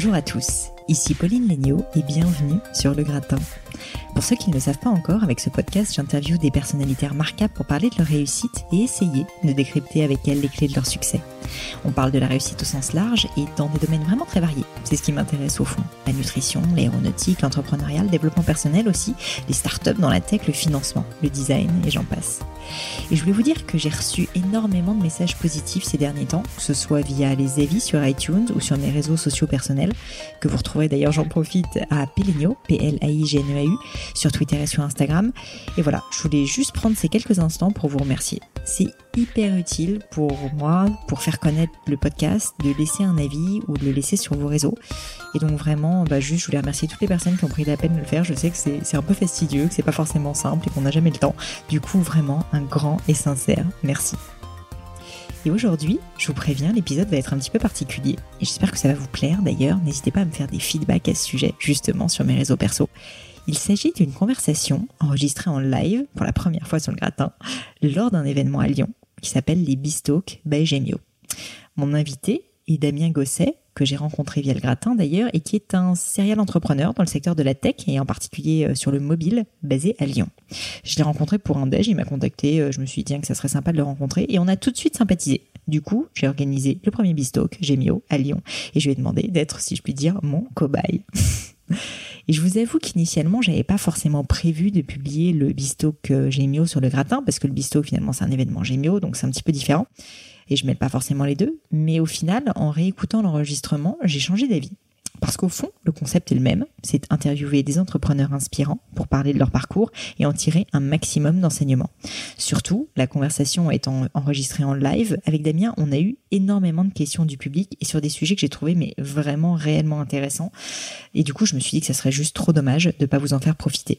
Bonjour à tous, ici Pauline Léniaud et bienvenue sur Le Gratin. Pour ceux qui ne le savent pas encore, avec ce podcast, j'interviewe des personnalités remarquables pour parler de leur réussite et essayer de décrypter avec elles les clés de leur succès. On parle de la réussite au sens large et dans des domaines vraiment très variés. C'est ce qui m'intéresse au fond. La nutrition, l'aéronautique, l'entrepreneuriat, le développement personnel aussi, les startups dans la tech, le financement, le design et j'en passe. Et je voulais vous dire que j'ai reçu énormément de messages positifs ces derniers temps, que ce soit via les avis sur iTunes ou sur mes réseaux sociaux personnels, que vous retrouverez d'ailleurs, j'en profite, à Peligno, P-L-A-I-G-N-E-A-U, sur Twitter et sur Instagram. Et voilà, je voulais juste prendre ces quelques instants pour vous remercier. C'est hyper utile pour moi, pour faire connaître le podcast, de laisser un avis ou de le laisser sur vos réseaux. Et donc vraiment, bah juste, je voulais remercier toutes les personnes qui ont pris la peine de le faire. Je sais que c'est un peu fastidieux, que c'est pas forcément simple et qu'on n'a jamais le temps. Du coup, vraiment, un grand et sincère merci. Et aujourd'hui, je vous préviens, l'épisode va être un petit peu particulier. Et j'espère que ça va vous plaire d'ailleurs. N'hésitez pas à me faire des feedbacks à ce sujet, justement, sur mes réseaux perso. Il s'agit d'une conversation enregistrée en live pour la première fois sur le gratin lors d'un événement à Lyon qui s'appelle les Bistalk by Gemio. Mon invité est Damien Gosset, que j'ai rencontré via le gratin d'ailleurs, et qui est un serial entrepreneur dans le secteur de la tech et en particulier euh, sur le mobile basé à Lyon. Je l'ai rencontré pour un déj, il m'a contacté, euh, je me suis dit que ça serait sympa de le rencontrer et on a tout de suite sympathisé. Du coup, j'ai organisé le premier Bistalk, Gemio, à Lyon, et je lui ai demandé d'être, si je puis dire, mon cobaye. Et je vous avoue qu'initialement, j'avais pas forcément prévu de publier le Bistock euh, Gémio sur le gratin, parce que le Bistock, finalement, c'est un événement Gémio, donc c'est un petit peu différent. Et je mêle pas forcément les deux. Mais au final, en réécoutant l'enregistrement, j'ai changé d'avis. Parce qu'au fond, le concept est le même, c'est interviewer des entrepreneurs inspirants pour parler de leur parcours et en tirer un maximum d'enseignements. Surtout, la conversation étant enregistrée en live, avec Damien, on a eu énormément de questions du public et sur des sujets que j'ai trouvé mais vraiment réellement intéressants. Et du coup, je me suis dit que ça serait juste trop dommage de pas vous en faire profiter.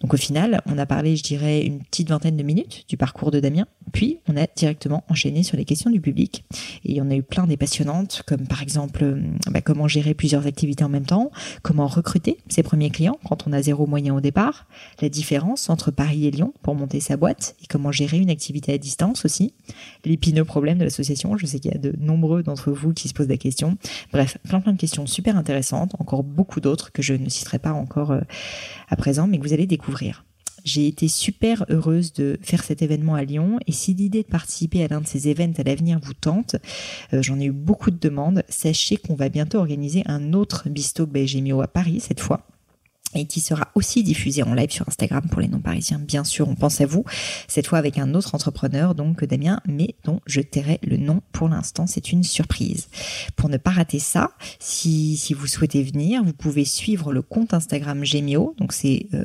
Donc au final, on a parlé, je dirais, une petite vingtaine de minutes du parcours de Damien, puis on a directement enchaîné sur les questions du public. Et on a eu plein des passionnantes, comme par exemple euh, bah, comment gérer plusieurs activités en même temps, comment recruter ses premiers clients quand on a zéro moyen au départ, la différence entre Paris et Lyon pour monter sa boîte, et comment gérer une activité à distance aussi, l'épineux problème de l'association, je sais qu'il y a de nombreux d'entre vous qui se posent la question. Bref, plein plein de questions super intéressantes, encore beaucoup d'autres que je ne citerai pas encore euh, à présent, mais que vous allez découvrir. J'ai été super heureuse de faire cet événement à Lyon. Et si l'idée de participer à l'un de ces événements à l'avenir vous tente, euh, j'en ai eu beaucoup de demandes, sachez qu'on va bientôt organiser un autre Bisto Gemio à Paris cette fois et qui sera aussi diffusé en live sur Instagram pour les non-parisiens. Bien sûr, on pense à vous, cette fois avec un autre entrepreneur, donc Damien, mais dont je tairai le nom pour l'instant, c'est une surprise. Pour ne pas rater ça, si, vous souhaitez venir, vous pouvez suivre le compte Instagram Gemio, donc c'est euh,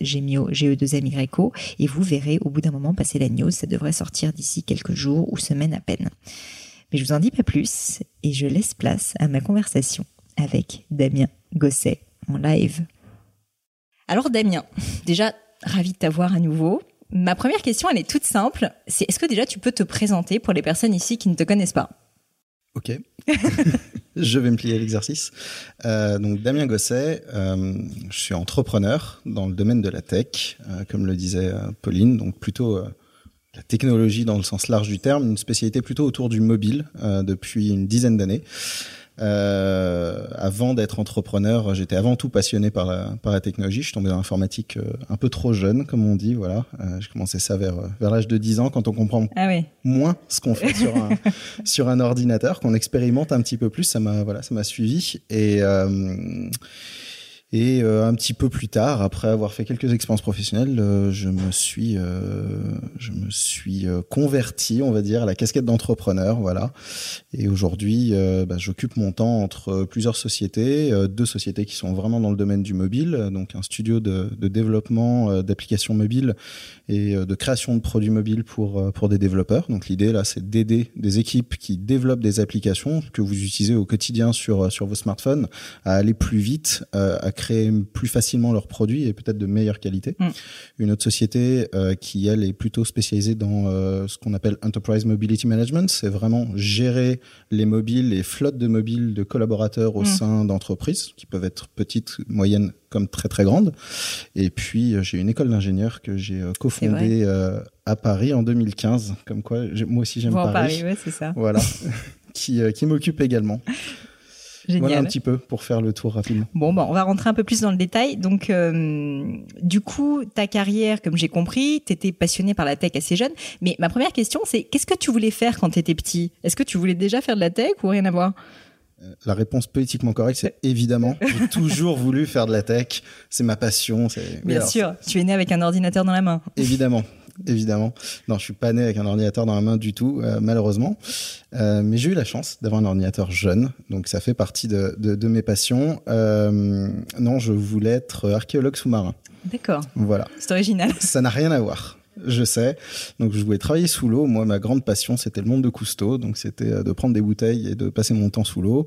Gemio, g e 2 m y -O, et vous verrez au bout d'un moment passer la news, ça devrait sortir d'ici quelques jours ou semaines à peine. Mais je vous en dis pas plus, et je laisse place à ma conversation avec Damien Gosset en live. Alors Damien, déjà ravi de t'avoir à nouveau. Ma première question, elle est toute simple. C'est est-ce que déjà tu peux te présenter pour les personnes ici qui ne te connaissent pas? Ok, je vais me plier à l'exercice. Euh, donc Damien Gosset, euh, je suis entrepreneur dans le domaine de la tech, euh, comme le disait Pauline, donc plutôt la technologie dans le sens large du terme, une spécialité plutôt autour du mobile depuis une dizaine d'années. Euh, avant d'être entrepreneur, j'étais avant tout passionné par la, par la technologie. Je suis tombé dans l'informatique euh, un peu trop jeune, comme on dit. Voilà, euh, j'ai commencé ça vers vers l'âge de 10 ans, quand on comprend ah oui. moins ce qu'on fait sur un sur un ordinateur, qu'on expérimente un petit peu plus. Ça m'a voilà, ça m'a suivi et et euh, un petit peu plus tard, après avoir fait quelques expériences professionnelles, euh, je me suis, euh, je me suis converti, on va dire, à la casquette d'entrepreneur, voilà. Et aujourd'hui, bah, j'occupe mon temps entre plusieurs sociétés, deux sociétés qui sont vraiment dans le domaine du mobile, donc un studio de, développement d'applications mobiles et de création de produits mobiles pour pour des développeurs. Donc l'idée là, c'est d'aider des équipes qui développent des applications que vous utilisez au quotidien sur sur vos smartphones à aller plus vite, à créer plus facilement leurs produits et peut-être de meilleure qualité. Mm. Une autre société euh, qui elle est plutôt spécialisée dans euh, ce qu'on appelle enterprise mobility management, c'est vraiment gérer les mobiles, les flottes de mobiles de collaborateurs au mm. sein d'entreprises qui peuvent être petites, moyennes comme très très grandes. Et puis euh, j'ai une école d'ingénieur que j'ai cofondée à Paris en 2015, comme quoi moi aussi j'aime Paris. Paris ouais, c'est ça. Voilà, qui qui m'occupe également. Génial. Voilà un petit peu pour faire le tour rapidement. Bon, bon, on va rentrer un peu plus dans le détail. Donc, euh, du coup, ta carrière, comme j'ai compris, tu étais passionné par la tech assez jeune. Mais ma première question, c'est qu'est-ce que tu voulais faire quand tu étais petit? Est-ce que tu voulais déjà faire de la tech ou rien à voir? La réponse politiquement correcte, c'est évidemment. J'ai toujours voulu faire de la tech. C'est ma passion. Bien sûr. Tu es né avec un ordinateur dans la main. Évidemment. Évidemment. Non, je suis pas né avec un ordinateur dans la main du tout, euh, malheureusement. Euh, mais j'ai eu la chance d'avoir un ordinateur jeune, donc ça fait partie de, de, de mes passions. Euh, non, je voulais être archéologue sous-marin. D'accord. Voilà. C'est original. Ça n'a rien à voir je sais. Donc je voulais travailler sous l'eau. Moi, ma grande passion, c'était le monde de Cousteau. Donc c'était de prendre des bouteilles et de passer mon temps sous l'eau.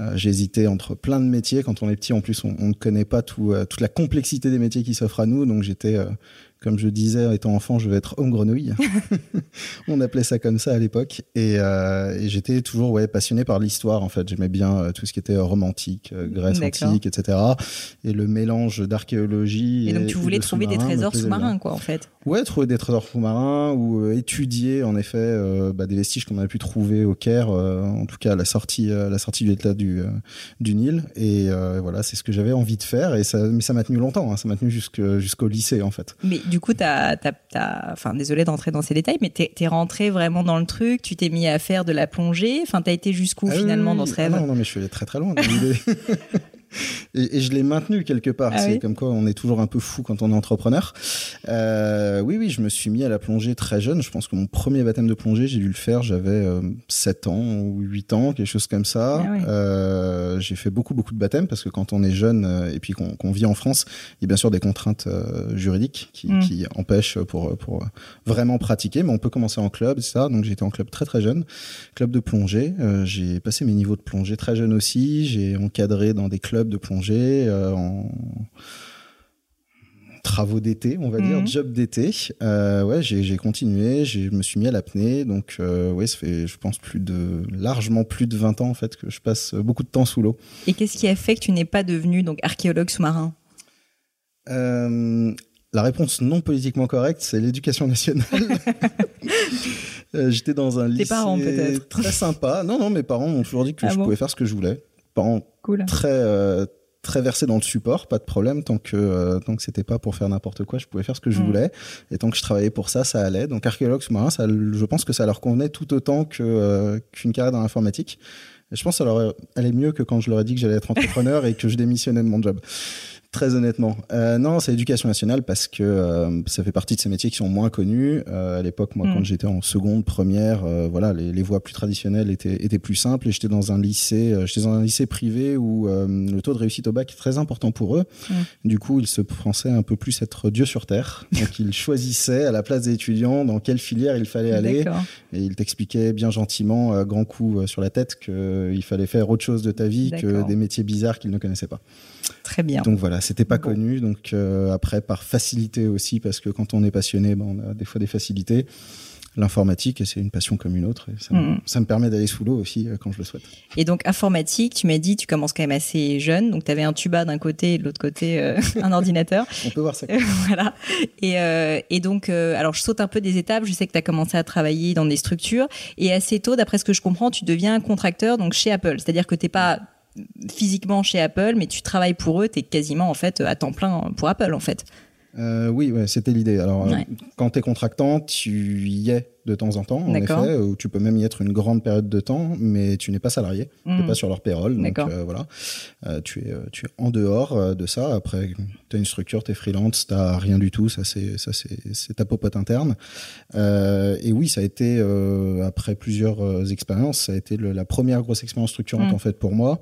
Euh, j'ai hésité entre plein de métiers. Quand on est petit, en plus, on, ne connaît pas tout, euh, toute la complexité des métiers qui s'offrent à nous. Donc j'étais comme je disais, étant enfant, je vais être homme grenouille. On appelait ça comme ça à l'époque. Et, euh, et j'étais toujours ouais, passionné par l'histoire, en fait. J'aimais bien euh, tout ce qui était romantique, euh, Grèce antique, etc. Et le mélange d'archéologie. Et, donc, tu voulais trouver des trésors sous-marins, quoi, en fait. Ouais, trouver des trésors sous-marins ou euh, étudier, en effet, euh, bah, des vestiges qu'on a pu trouver au Caire, en tout cas à la sortie, à la sortie du état du, du Nil. Et voilà, c'est ce que j'avais envie de faire. Et ça, mais ça m'a tenu longtemps. Hein. Ça m'a tenu jusqu'au lycée, en fait. Mais du coup, t'as, t'as, enfin, désolé d'entrer dans ces détails, mais t'es, es rentré vraiment dans le truc, tu t'es mis à faire de la plongée, enfin, t'as été jusqu'où ah finalement dans ce rêve Non, non, mais je suis allé très très loin. et, je l'ai maintenu quelque part. Ah c'est comme quoi on est toujours un peu fou quand on est entrepreneur. Euh, oui, oui, je me suis mis à la plongée très jeune. Je pense que mon premier baptême de plongée, j'ai dû le faire, j'avais euh, 7 ans ou 8 ans, quelque chose comme ça. Ah euh, j'ai fait beaucoup, beaucoup de baptêmes parce que quand on est jeune euh, et puis qu'on vit en France, il y a bien sûr des contraintes juridiques qui, mm. qui, empêchent pour, pour vraiment pratiquer, mais on peut commencer en club, ça. Donc j'étais en club très, très jeune, club de plongée. j'ai passé mes niveaux de plongée très jeune aussi. J'ai encadré dans des clubs de plongée, euh, en travaux d'été, on va dire, mhm. job d'été. Euh, ouais, j'ai continué, je me suis mis à l'apnée, donc euh, ouais, ça fait, je pense, plus de largement plus de 20 ans en fait que je passe beaucoup de temps sous l'eau. Et qu'est-ce qui a fait que tu n'es pas devenu donc archéologue sous-marin? La réponse non politiquement correcte, c'est l'éducation nationale. J'étais dans un lycée parents, très sympa. Non, non, mes parents m'ont toujours dit que ah je pouvais faire ce que je voulais cool. très euh, très versé dans le support, pas de problème tant que euh, tant que c'était pas pour faire n'importe quoi, je pouvais faire ce que je mm. voulais et tant que je travaillais pour ça, ça allait. Donc archéologue sous-marin, ça, je pense que ça leur convenait tout autant que euh, qu'une carrière dans l'informatique. Et je pense que ça leur allait mieux que quand je leur ai dit que j'allais être entrepreneur et que je démissionnais de mon job. Très honnêtement, euh, non, c'est l'éducation nationale parce que euh, ça fait partie de ces métiers qui sont moins connus. Euh, à l'époque, moi, quand mm. j'étais en seconde, première, voilà, les, les, voies plus traditionnelles étaient, étaient plus simples. Et j'étais dans un lycée, j'étais dans un lycée privé où le taux de réussite au bac est très important pour eux. Mm. Du coup, ils se pensaient un peu plus être Dieu sur terre. Donc, ils choisissaient à la place des étudiants dans quelle filière il fallait aller. Et ils t'expliquaient bien gentiment, à grand coup sur la tête, qu'il fallait faire autre chose de ta vie que des métiers bizarres qu'ils ne connaissaient pas. Très bien. Donc voilà, c'était pas connu. Donc euh, après, par facilité aussi, parce que quand on est passionné, ben, on a des fois des facilités. L'informatique, c'est une passion comme une autre. Et ça, me, mm. ça, me permet d'aller sous l'eau aussi euh, quand je le souhaite. Et donc informatique, tu m'as dit, tu commences quand même assez jeune. Donc tu avais un tuba d'un côté et de l'autre côté euh, un ordinateur. On peut voir ça. voilà. Et, et donc, alors je saute un peu des étapes. Je sais que tu as commencé à travailler dans des structures. Et assez tôt, d'après ce que je comprends, tu deviens contracteur donc chez Apple. C'est-à-dire que t'es pas physiquement chez Apple, mais tu travailles pour eux, tu es quasiment en fait à temps plein pour Apple en fait. Euh, oui, ouais, c'était l'idée. Alors, euh, quand tu es contractant, tu y es de temps en temps, en effet, ou tu peux même y être une grande période de temps, mais tu n'es pas salarié, tu n'es hmm. pas sur leur payroll. Donc, euh, voilà, tu, es, tu es en dehors de ça. Après, tu as une structure, tu es freelance, tu rien du tout, ça c'est ta popote interne. et oui, ça a été, après plusieurs expériences, ça a été la première grosse expérience structurante hmm. en fait pour moi.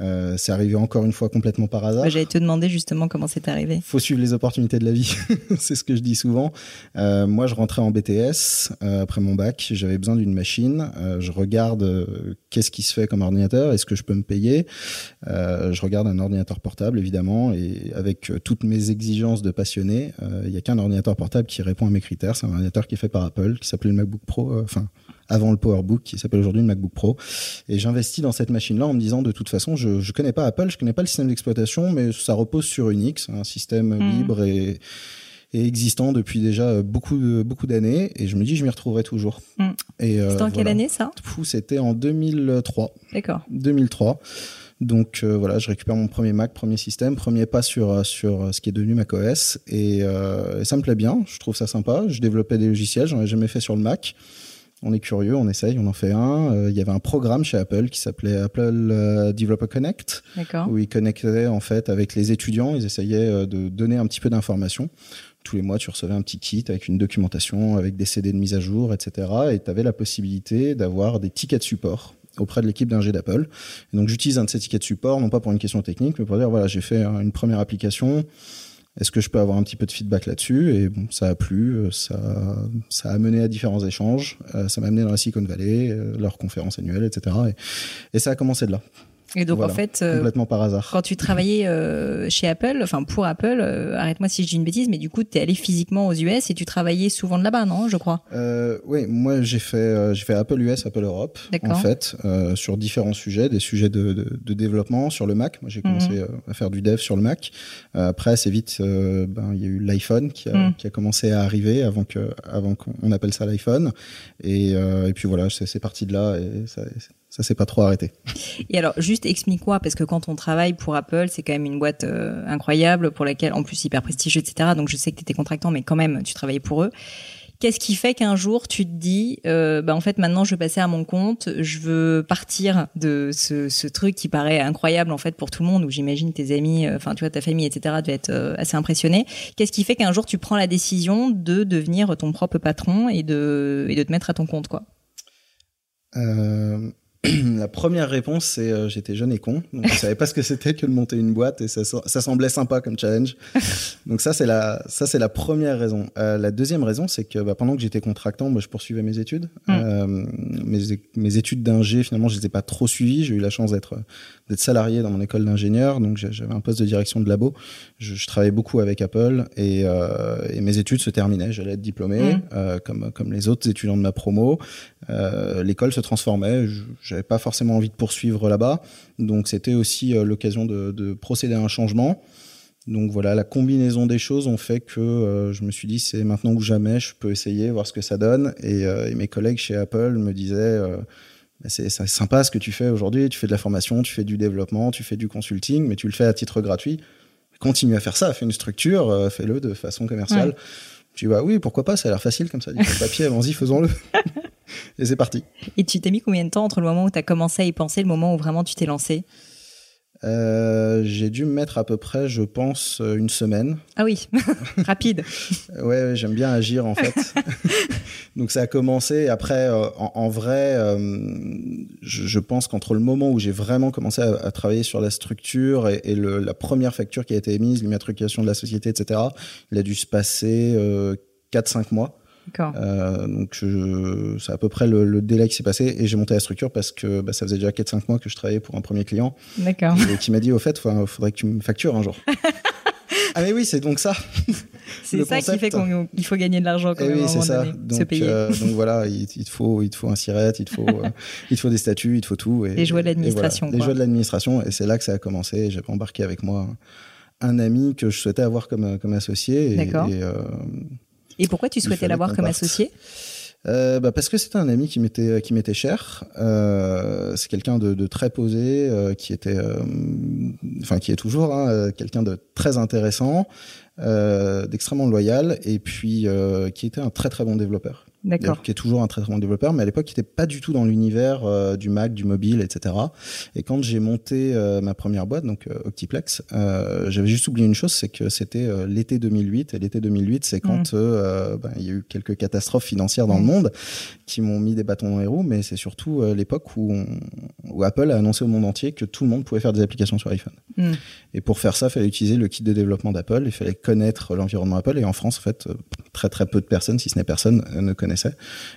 Euh, c'est arrivé encore une fois complètement par hasard. J'allais te demander justement comment c'est arrivé. Faut suivre les opportunités de la vie, c'est ce que je dis souvent. Euh, moi, je rentrais en BTS euh, après mon bac, j'avais besoin d'une machine. Je regarde qu'est-ce qui se fait comme ordinateur, est-ce que je peux me payer? je regarde un ordinateur portable évidemment, et avec toutes mes exigences de passionné, il y a qu'un ordinateur portable qui répond à mes critères. C'est un ordinateur qui est fait par Apple, qui s'appelle le MacBook Pro. Enfin avant le PowerBook qui s'appelle aujourd'hui le MacBook Pro. Et j'investis dans cette machine-là en me disant de toute façon, je je connais pas Apple, je connais pas le système d'exploitation, mais ça repose sur Unix, un système hmm. libre et et existant depuis déjà beaucoup beaucoup d'années et je me dis je m'y retrouverai toujours. Et euh, c'était en quelle année ça? C'était en 2003. D'accord. 2003. Donc euh, voilà, je récupère mon premier Mac, premier système, premier pas sur sur ce qui est devenu macOS et, euh, et ça me plaît bien. Je trouve ça sympa. Je développais des logiciels, j'en ai jamais fait sur le Mac. On est curieux, on essaye, on en fait un. Euh, il y avait un programme chez Apple qui s'appelait Apple euh, Developer Connect, où ils connectaient en fait avec les étudiants. Ils essayaient euh, de donner un petit peu d'informations tous les mois, tu recevais un petit kit avec une documentation, avec des CD de mise à jour, etc. Et tu avais la possibilité d'avoir des tickets de support auprès de l'équipe d'ingé d'Apple. Donc j'utilise un de ces tickets de support, non pas pour une question technique, mais pour dire voilà, j'ai fait une première application. Est-ce que je peux avoir un petit peu de feedback là-dessus? Et bon, ça a plu, euh, ça, a mené à différents échanges, euh, ça m'a amené dans la Silicon Valley, euh, leurs conférences annuelles, etc. Et, et ça a commencé de là. Et donc en fait, euh, complètement par hasard. Quand tu travaillais euh, chez Apple, enfin pour Apple, euh, arrête-moi si je dis une bêtise, mais du coup, tu es allé physiquement aux US et tu travaillais souvent de là-bas, non Je crois? Oui, moi j'ai fait j'ai fait Apple US, Apple Europe, en fait, sur différents sujets, des sujets de, de, de développement sur le Mac. Moi j'ai commencé mhm. à faire du dev sur le Mac. après, assez vite, ben il y a eu l'iPhone qui, mhm. qui, a commencé à arriver avant que avant qu'on appelle ça l'iPhone. Et, et puis voilà, c'est parti de là et ça ça s'est pas trop arrêté. Et alors, juste explique-moi, parce que quand on travaille pour Apple, c'est quand même une boîte euh, incroyable, pour laquelle, en plus, hyper prestigieuse, etc. Donc, je sais que tu étais contractant, mais quand même, tu travaillais pour eux. Qu'est-ce qui fait qu'un jour tu te dis, euh, bah en fait maintenant je veux passer à mon compte, je veux partir de ce, ce truc qui paraît incroyable en fait pour tout le monde, où j'imagine tes amis, euh, enfin tu vois ta famille, etc. devait être euh, assez impressionné. Qu'est-ce qui fait qu'un jour tu prends la décision de devenir ton propre patron et de et de te mettre à ton compte quoi? Euh, la première réponse, c'est euh, j'étais jeune et con, donc je savais pas ce que c'était que de monter une boîte et ça, ça semblait sympa comme challenge. donc ça c'est la ça c'est la première raison. Euh, la deuxième raison, c'est que bah, pendant que j'étais contractant, moi je poursuivais mes études. Mm. Euh, mes, mes études d'ingé, finalement, je les ai pas trop suivies. J'ai eu la chance d'être d'être salarié dans mon école d'ingénieur, donc j'avais un poste de direction de labo. Je, je travaillais beaucoup avec Apple et, euh, et, mes études se terminaient. J'allais être diplômé, mm. euh, comme comme les autres étudiants de ma promo. Euh, l'école se transformait. J'avais pas forcément envie de poursuivre là-bas, donc c'était aussi l'occasion de, de, procéder à un changement. Donc voilà, la combinaison des choses ont fait que euh, je me suis dit c'est maintenant ou jamais, je peux essayer, voir ce que ça donne. Et, et mes collègues chez Apple me disaient c'est sympa ce que tu fais aujourd'hui, tu fais de la formation, tu fais du développement, tu fais du consulting, mais tu le fais à titre gratuit. Continue à faire ça, fais une structure, euh, fais-le de façon commerciale. Tu vas, oui, pourquoi pas, ça a l'air facile comme ça, du papier, allons-y, faisons-le. et c'est parti. Et tu t'es mis combien de temps entre le moment où tu as commencé à y penser et le moment où vraiment tu t'es lancé? Euh, j'ai dû me mettre à peu près, je pense, euh, une semaine. Ah oui, rapide. ouais, j'aime bien agir en fait. Donc ça a commencé. Après, euh, en, vrai, je, pense qu'entre le moment où j'ai vraiment commencé à, travailler sur la structure et, le, la première facture qui a été émise, l'immatriculation de la société, etc., il a dû se passer 4-5 mois. Euh, donc c'est à peu près le, délai qui s'est passé et j'ai monté la structure parce que bah, ça faisait déjà 4-5 mois que je travaillais pour un premier client. D'accord. Et qui m'a dit au fait, il faudrait que tu me factures un jour. ah mais oui, c'est donc ça. C'est ça qui fait qu'il faut gagner de l'argent quand eh même. Oui, c'est ça. donc, euh, donc voilà, il, il, te faut, il te faut un siret, il te faut, euh, il te faut des statuts, il te faut tout. Et, les joies de l'administration. Les joies de l'administration et c'est là que ça a commencé. J'avais embarqué avec moi un ami que je souhaitais avoir comme comme associé. D'accord. Et, et pourquoi tu souhaitais l'avoir comme associé euh, bah parce que c'était un ami qui m'était qui m'était cher. Euh, c'est quelqu'un de, de, très posé, euh, qui était, euh, enfin qui est toujours hein, quelqu'un de très intéressant, euh, d'extrêmement loyal, et puis qui était un très très bon développeur. D'accord. Qui est toujours un très très bon développeur, mais à l'époque, il n'était pas du tout dans l'univers euh, du Mac, du mobile, etc. Et quand j'ai monté euh, ma première boîte, donc euh, Octiplex, j'avais juste oublié une chose, c'est que c'était l'été 2008. Et l'été 2008, c'est quand mmh. ben, il y a eu quelques catastrophes financières dans le mmh. monde qui m'ont mis des bâtons dans les roues, mais c'est surtout l'époque où, où Apple a annoncé au monde entier que tout le monde pouvait faire des applications sur iPhone. Mmh. Et pour faire ça, il fallait utiliser le kit de développement d'Apple, il fallait connaître l'environnement Apple. Et en France, en fait, très très peu de personnes, si ce n'est personne, ne connaissent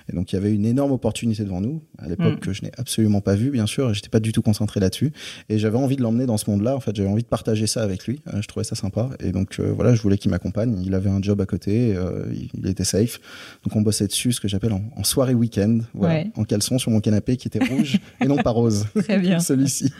et donc il y avait une énorme opportunité devant nous, à l'époque mm. que je n'ai absolument pas vu, bien sûr, et j'étais pas du tout concentré là-dessus. Et j'avais envie de l'emmener dans ce monde-là, en fait, j'avais envie de partager ça avec lui, euh, je trouvais ça sympa. Et donc euh, voilà, je voulais qu'il m'accompagne, il avait un job à côté, euh, il, était safe. Donc on bossait dessus, ce que j'appelle en, soirée week-end, voilà, en caleçon sur mon canapé qui était rouge et non pas rose. Très bien. Celui-ci.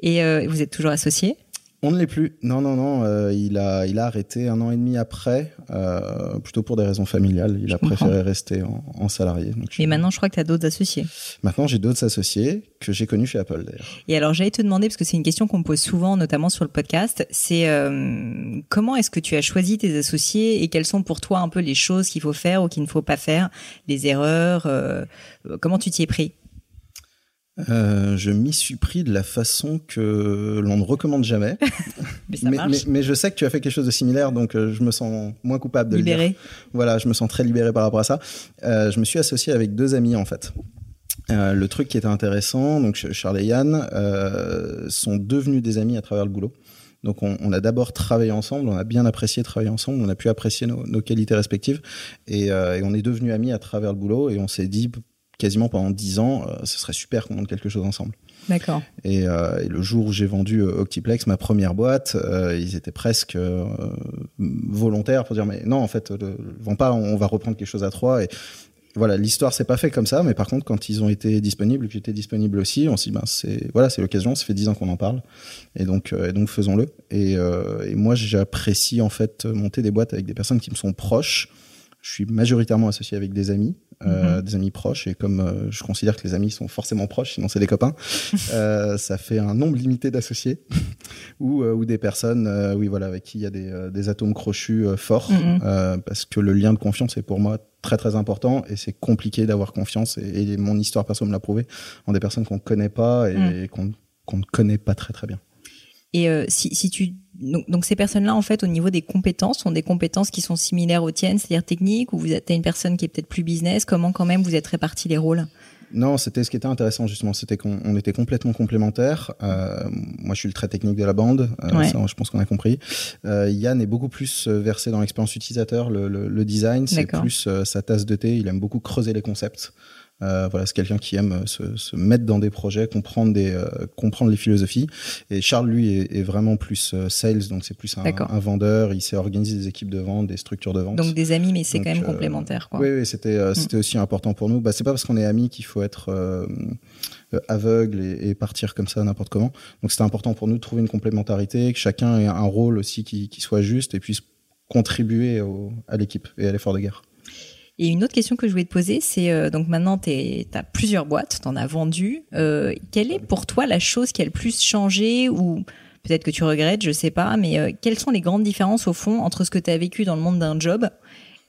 Et vous êtes toujours associé On ne l'est plus. Non, non, non. Euh, il, a, il a arrêté un an et demi après, euh, plutôt pour des raisons familiales. Il a préféré rester en, salarié. Et maintenant, je crois que tu as d'autres associés. Maintenant, j'ai d'autres associés que j'ai connus chez Apple d'ailleurs. Et alors, j'allais te demander, parce que c'est une question qu'on me pose souvent, notamment sur le podcast, c'est euh, comment est-ce que tu as choisi tes associés et quelles sont pour toi un peu les choses qu'il faut faire ou qu'il ne faut pas faire, les erreurs, comment tu t'y es pris? Euh, je m'y suis pris de la façon que l'on ne recommande jamais. mais, mais, je sais que tu as fait quelque chose de similaire, donc euh, je me sens moins coupable de libéré. le dire. Voilà, je me sens très libéré par rapport à ça. Euh, je me suis associé avec deux amis en fait. Euh, le truc qui était intéressant, donc Charles et Yann sont devenus des amis à travers le boulot. Donc on, on a d'abord travaillé ensemble, on a bien apprécié travailler ensemble, on a pu apprécier nos, nos qualités respectives et, et on est devenus amis à travers le boulot et on s'est dit quasiment pendant dix ans, euh, ce serait super qu'on monte quelque chose ensemble. D'accord. Et, euh, et, le jour où j'ai vendu euh, Octiplex, ma première boîte, ils étaient presque volontaires pour dire mais non en fait, le, vend pas, on va reprendre quelque chose à trois. Et voilà, l'histoire s'est pas fait comme ça, mais par contre quand ils ont été disponibles, j'étais disponible aussi, on s'est dit ben c'est voilà c'est l'occasion, ça fait dix ans qu'on en parle, et donc et donc faisons-le. Et, et moi j'apprécie en fait monter des boîtes avec des personnes qui me sont proches. Je suis majoritairement associé avec des amis euh, mhm. des amis proches. Et comme euh, je considère que les amis sont forcément proches, sinon c'est des copains, euh, ça fait un nombre limité d'associés ou, ou des personnes, oui voilà, avec qui il y a des, des atomes crochus forts, mhm. parce que le lien de confiance est pour moi très très important et c'est compliqué d'avoir confiance. Et, mon histoire perso me l'a prouvé en des personnes qu'on connaît pas et, mhm. qu'on qu'on ne connaît pas très très bien. Et si, si tu donc, ces personnes-là, en fait, au niveau des compétences, sont des compétences qui sont similaires aux tiennes, c'est-à-dire techniques, ou vous êtes une personne qui est peut-être plus business. Comment quand même vous êtes répartis les rôles? Non, c'était ce qui était intéressant justement, c'était qu'on était complètement complémentaires. Euh, moi, je suis le très technique de la bande, euh, ça, je pense qu'on a compris. Euh, Yann est beaucoup plus versé dans l'expérience utilisateur, le, le, le design, c'est plus sa tasse de thé. Il aime beaucoup creuser les concepts. Euh, voilà, c'est quelqu'un qui aime se, se, mettre dans des projets, comprendre des, euh, comprendre les philosophies. Et Charles, lui, est, est vraiment plus euh, sales, donc c'est plus un, un, vendeur. Il sait organiser des équipes de vente, des structures de vente. Donc des amis, mais c'est quand même complémentaire. Quoi. Oui, oui, c'était, mm. c'était aussi important pour nous. Bah, c'est pas parce qu'on est amis qu'il faut être aveugle et, et, partir comme ça n'importe comment. Donc c'était important pour nous de trouver une complémentarité, que chacun ait un rôle aussi qui, qui soit juste et puisse contribuer au, à l'équipe et à l'effort de guerre. Et une autre question que je voulais te poser, c'est euh, donc maintenant tu as plusieurs boîtes, tu en as vendu. Euh, quelle est pour toi la chose qui a le plus changé ou peut-être que tu regrettes, je sais pas, mais euh, quelles sont les grandes différences au fond entre ce que tu as vécu dans le monde d'un job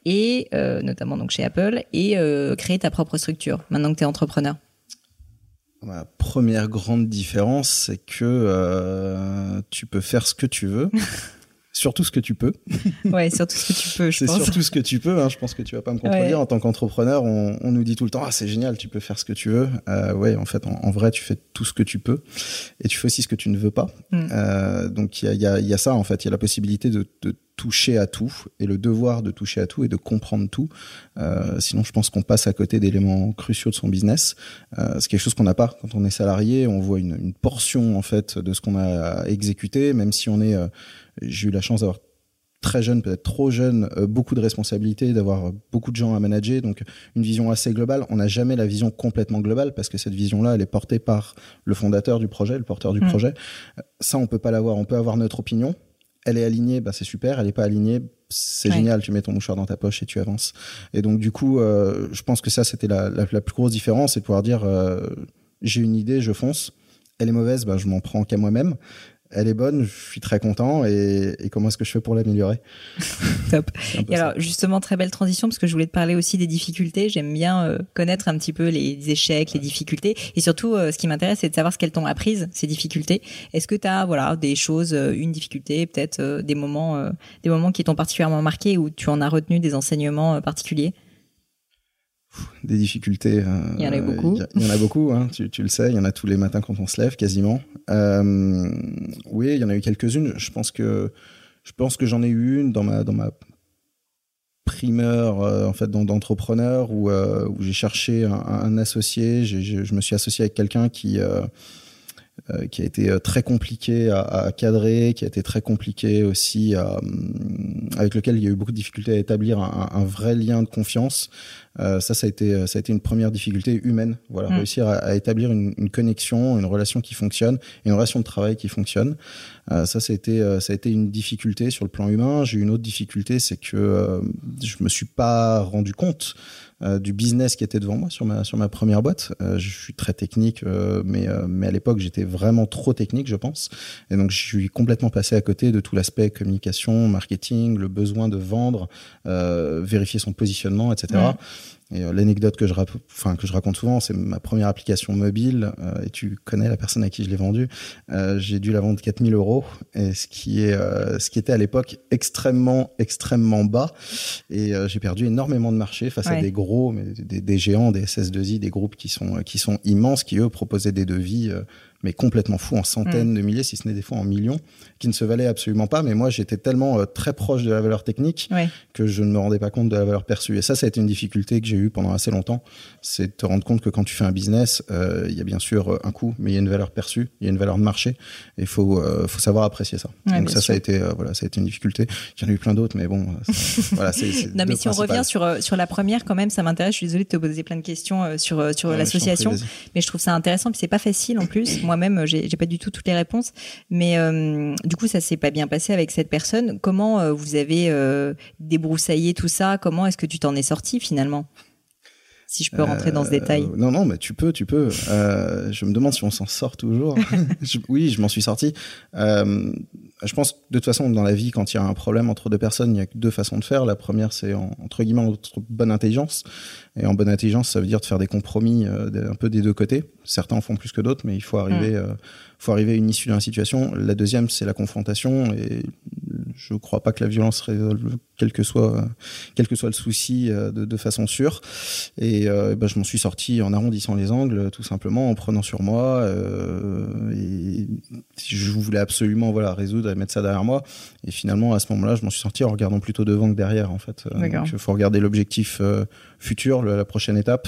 et euh, notamment donc chez Apple et euh, créer ta propre structure maintenant que tu es entrepreneur? Ma première grande différence, c'est que tu peux faire ce que tu veux. surtout ce que tu peux. Ouais, surtout ce que tu peux, je pense. C'est surtout ce que tu peux, hein, je pense que tu vas pas me contredire. En tant qu'entrepreneur, on, on, nous dit tout le temps, ah, c'est génial, tu peux faire ce que tu veux. Euh, ouais, en fait, en, vrai, tu fais tout ce que tu peux. Et tu fais aussi ce que tu ne veux pas. Mm. Euh, donc, il y a, y, a, y a, ça, en fait. Il y a la possibilité de, de toucher à tout et le devoir de toucher à tout et de comprendre tout. Euh, sinon, je pense qu'on passe à côté d'éléments cruciaux de son business. Euh, c'est quelque chose qu'on n'a pas quand on est salarié. On voit une, une, portion en fait de ce qu'on a exécuté, même si on est. Euh, j'ai eu la chance d'avoir très jeune, peut-être trop jeune, euh, beaucoup de responsabilités, d'avoir beaucoup de gens à manager, donc une vision assez globale. On n'a jamais la vision complètement globale parce que cette vision-là, elle est portée par le fondateur du projet, le porteur du mmh. projet. Ça, on peut pas l'avoir. On peut avoir notre opinion, elle est alignée, bah c'est super. Elle est pas alignée, c'est génial. Tu mets ton mouchoir dans ta poche et tu avances. Et donc du coup, euh, je pense que ça c'était la, la, la, plus grosse différence, c'est de pouvoir dire euh, j'ai une idée, je fonce. Elle est mauvaise, bah je m'en prends qu'à moi-même elle est bonne, je suis très content et, et comment est-ce que je fais pour l'améliorer Top. Et alors justement très belle transition parce que je voulais te parler aussi des difficultés. J'aime bien euh, connaître un petit peu les échecs, les difficultés et surtout euh, ce qui m'intéresse c'est de savoir ce qu'elles t'ont apprises ces difficultés. Est-ce que tu as voilà des choses, euh, une difficulté, peut-être des moments, des moments qui t'ont particulièrement marqué ou tu en as retenu des enseignements particuliers? Des difficultés. il y en a beaucoup. Il y, en a beaucoup, hein, tu, tu, le sais. Il y en a tous les matins quand on se lève, quasiment. Euh, oui, il y en a eu quelques-unes. Je pense que je pense que j'en ai eu une dans ma dans ma primeur euh, en fait d'entrepreneur où euh, où j'ai cherché un, un associé. je me suis associé avec quelqu'un qui euh, euh, qui a été euh, très compliqué à, à, cadrer, qui a été très compliqué aussi à, avec lequel il y a eu beaucoup de difficultés à établir un, un vrai lien de confiance. ça, ça a été, ça a été une première difficulté humaine. Voilà, mm. réussir à, établir une, une, connexion, une relation qui fonctionne, une relation de travail qui fonctionne. ça, ça a été, ça a été une difficulté sur le plan humain. J'ai eu une autre difficulté, c'est que je me suis pas rendu compte euh, du business qui était devant moi sur ma sur ma première boîte. Euh, je suis très technique, euh, mais mais à l'époque j'étais vraiment trop technique, je pense. Et donc je suis complètement passé à côté de tout l'aspect communication, marketing, le besoin de vendre, vérifier son positionnement, etc. Et euh, l'anecdote que je enfin que je raconte souvent, c'est ma première application mobile. Euh, et tu connais la personne à qui je l'ai vendue. Euh, j'ai dû la vendre 4000 euros, et ce qui est ce qui était à l'époque extrêmement extrêmement bas. Et j'ai perdu énormément de marché face à des gros, mais des, des, géants, des SS2I, des groupes qui sont qui sont immenses, qui eux proposaient des devis mais complètement fou, en centaines mm. de milliers, si ce n'est des fois en millions, qui ne se valaient absolument pas. Mais moi, j'étais tellement euh, très proche de la valeur technique que je ne me rendais pas compte de la valeur perçue. Et ça, ça a été une difficulté que j'ai eue pendant assez longtemps. C'est de te rendre compte que quand tu fais un business, euh, il y a bien sûr euh, un coût, mais il y a une valeur perçue, il y a une valeur de marché. Et il faut, faut savoir apprécier ça. Donc ça, ça a été, voilà, ça a été une difficulté. Il y en a eu plein d'autres, mais bon, voilà, c'est. Non, mais si on revient sur sur la première, quand même, ça m'intéresse. Je suis désolée de te poser plein de questions sur sur l'association, mais je trouve ça intéressant. Puis c'est pas facile en plus moi-même, j'ai pas du tout toutes les réponses, mais euh, du coup, ça s'est pas bien passé avec cette personne. Comment euh, vous avez euh, débroussaillé tout ça? Comment est-ce que tu t'en es sorti finalement? Si je peux rentrer dans ce détail. non, non, mais tu peux, tu peux. je me demande si on s'en sort toujours. oui, je m'en suis sorti. je pense de toute façon dans la vie, quand il y a un problème entre deux personnes, il y a que deux façons de faire. La première, c'est entre guillemets entre bonne intelligence. Et en bonne intelligence, ça veut dire de faire des compromis un peu des deux côtés certains en font plus que d'autres, mais il faut arriver, mm. euh, faut arriver à une issue dans la situation. La deuxième, c'est la confrontation, et je ne crois pas que la violence résolve quel que soit, quel que soit le souci euh, de, de, façon sûre. Et euh, ben, je m'en suis sorti en arrondissant les angles, tout simplement, en prenant sur moi. Euh, et je voulais absolument voilà résoudre et mettre ça derrière moi. Et finalement, à ce moment-là, je m'en suis sorti en regardant plutôt devant que derrière, en fait. Il faut regarder l'objectif futur, la prochaine étape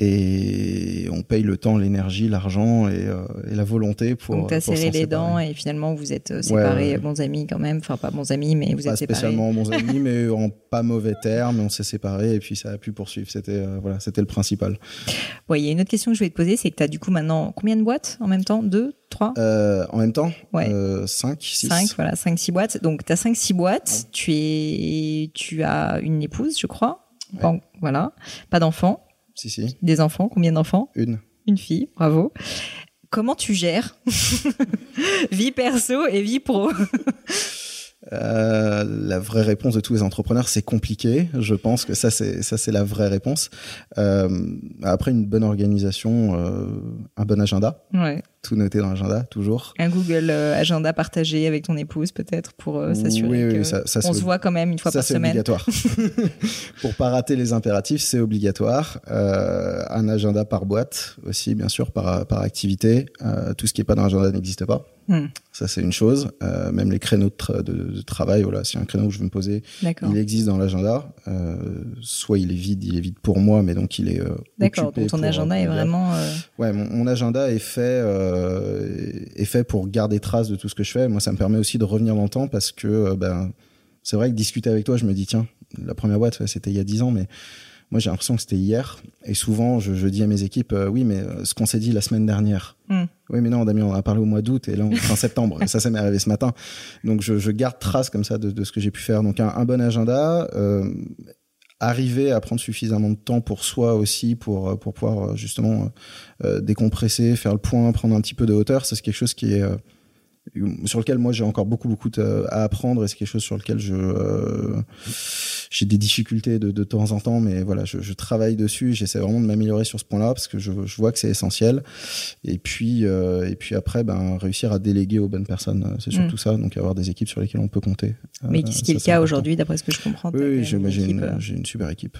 et on paye le temps, l'énergie, l'argent et, euh, et, la volonté pour. Donc t'as serré les dents et finalement vous êtes euh, séparés, bons amis quand même. Enfin pas bons amis, mais vous pas êtes séparés. spécialement bons amis, mais en pas mauvais termes. On s'est séparés et puis ça a pu poursuivre. C'était euh, voilà, c'était le principal. Bon, il y a une autre question que je voulais te poser, c'est que tu as du coup maintenant combien de boîtes en même temps? Deux, trois? En même temps? Ouais. cinq, six? Cinq, voilà, cinq, six boîtes. Donc t'as cinq, six boîtes. Tu es, tu as une épouse, je crois. Bon, voilà, pas d'enfants. Si, si. Des enfants Combien d'enfants? Une. Une fille, bravo. Comment tu gères? Vie perso et vie pro euh, la vraie réponse de tous les entrepreneurs, c'est compliqué. Je pense que ça, c'est ça, c'est la vraie réponse. Euh, après une bonne organisation, euh, un bon agenda. Ouais tout noter dans l'agenda, toujours. Un Google euh, Agenda partagé avec ton épouse, peut-être, pour euh, s'assurer oui, qu'on se voit quand même une fois par semaine. Ça, c'est obligatoire. pour pas rater les impératifs, c'est obligatoire. Euh, un agenda par boîte aussi, bien sûr, par, par activité. Tout ce qui est pas dans l'agenda n'existe pas. Hmm. Ça, c'est une chose. Même les créneaux de, de, travail, voilà, si un créneau où je veux me poser, il existe dans l'agenda. Soit il est vide, il est vide pour moi, mais donc il est D'accord, donc ton agenda est vraiment... Ouais, mon, mon, agenda est fait est fait pour garder trace de tout ce que je fais. Moi, ça me permet aussi de revenir dans le temps parce que euh, ben c'est vrai que discuter avec toi, je me dis tiens, la première boîte, c'était il y a dix ans, mais moi j'ai l'impression que c'était hier. Et souvent, je, dis à mes équipes, euh, oui, mais ce qu'on s'est dit la semaine dernière. Hmm. Oui, mais non, Damien, on a parlé au mois d'août et là, on est fin septembre. ça, ça m'est arrivé ce matin. Donc, je, garde trace comme ça de, ce que j'ai pu faire. Donc, un, bon agenda. Euh, arriver à prendre suffisamment de temps pour soi aussi pour euh, pouvoir euh, justement euh, décompresser, faire le point, prendre un petit peu de hauteur, c'est quelque chose qui est sur lequel moi j'ai encore beaucoup beaucoup à apprendre et c'est quelque chose sur lequel je j'ai des difficultés de, de temps en temps mais voilà je, je travaille dessus j'essaie vraiment de m'améliorer sur ce point-là parce que je, je vois que c'est essentiel. Et puis et puis après ben réussir à déléguer aux bonnes personnes c'est surtout mm. ça. Donc avoir des équipes sur lesquelles on peut compter. Mais ce qui est le cas aujourd'hui d'après ce que je comprends oui, oui j'ai une, une super équipe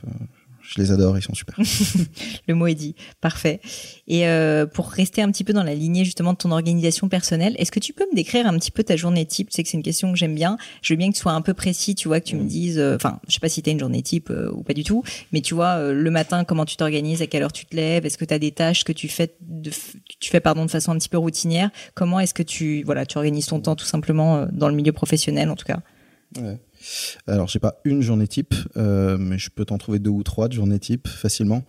je les adore, ils sont super. le mot est dit, parfait. Et euh, pour rester un petit peu dans la lignée justement de ton organisation personnelle, est-ce que tu peux me décrire un petit peu ta journée type? Tu sais que c'est une question que j'aime bien. Je veux bien que tu sois un peu précis, tu vois, que tu me mm. dises, euh, enfin, je sais pas si tu as une journée type euh, ou pas du tout, mais tu vois, euh, le matin, comment tu t'organises, à quelle heure tu te lèves, est-ce que tu as des tâches que tu fais, de, tu fais pardon de façon un petit peu routinière? Comment est-ce que tu, voilà, tu organises ton temps tout simplement dans le milieu professionnel en tout cas? Ouais. Alors, j'ai pas une journée type, euh, mais je peux t'en trouver deux ou trois de journées type facilement.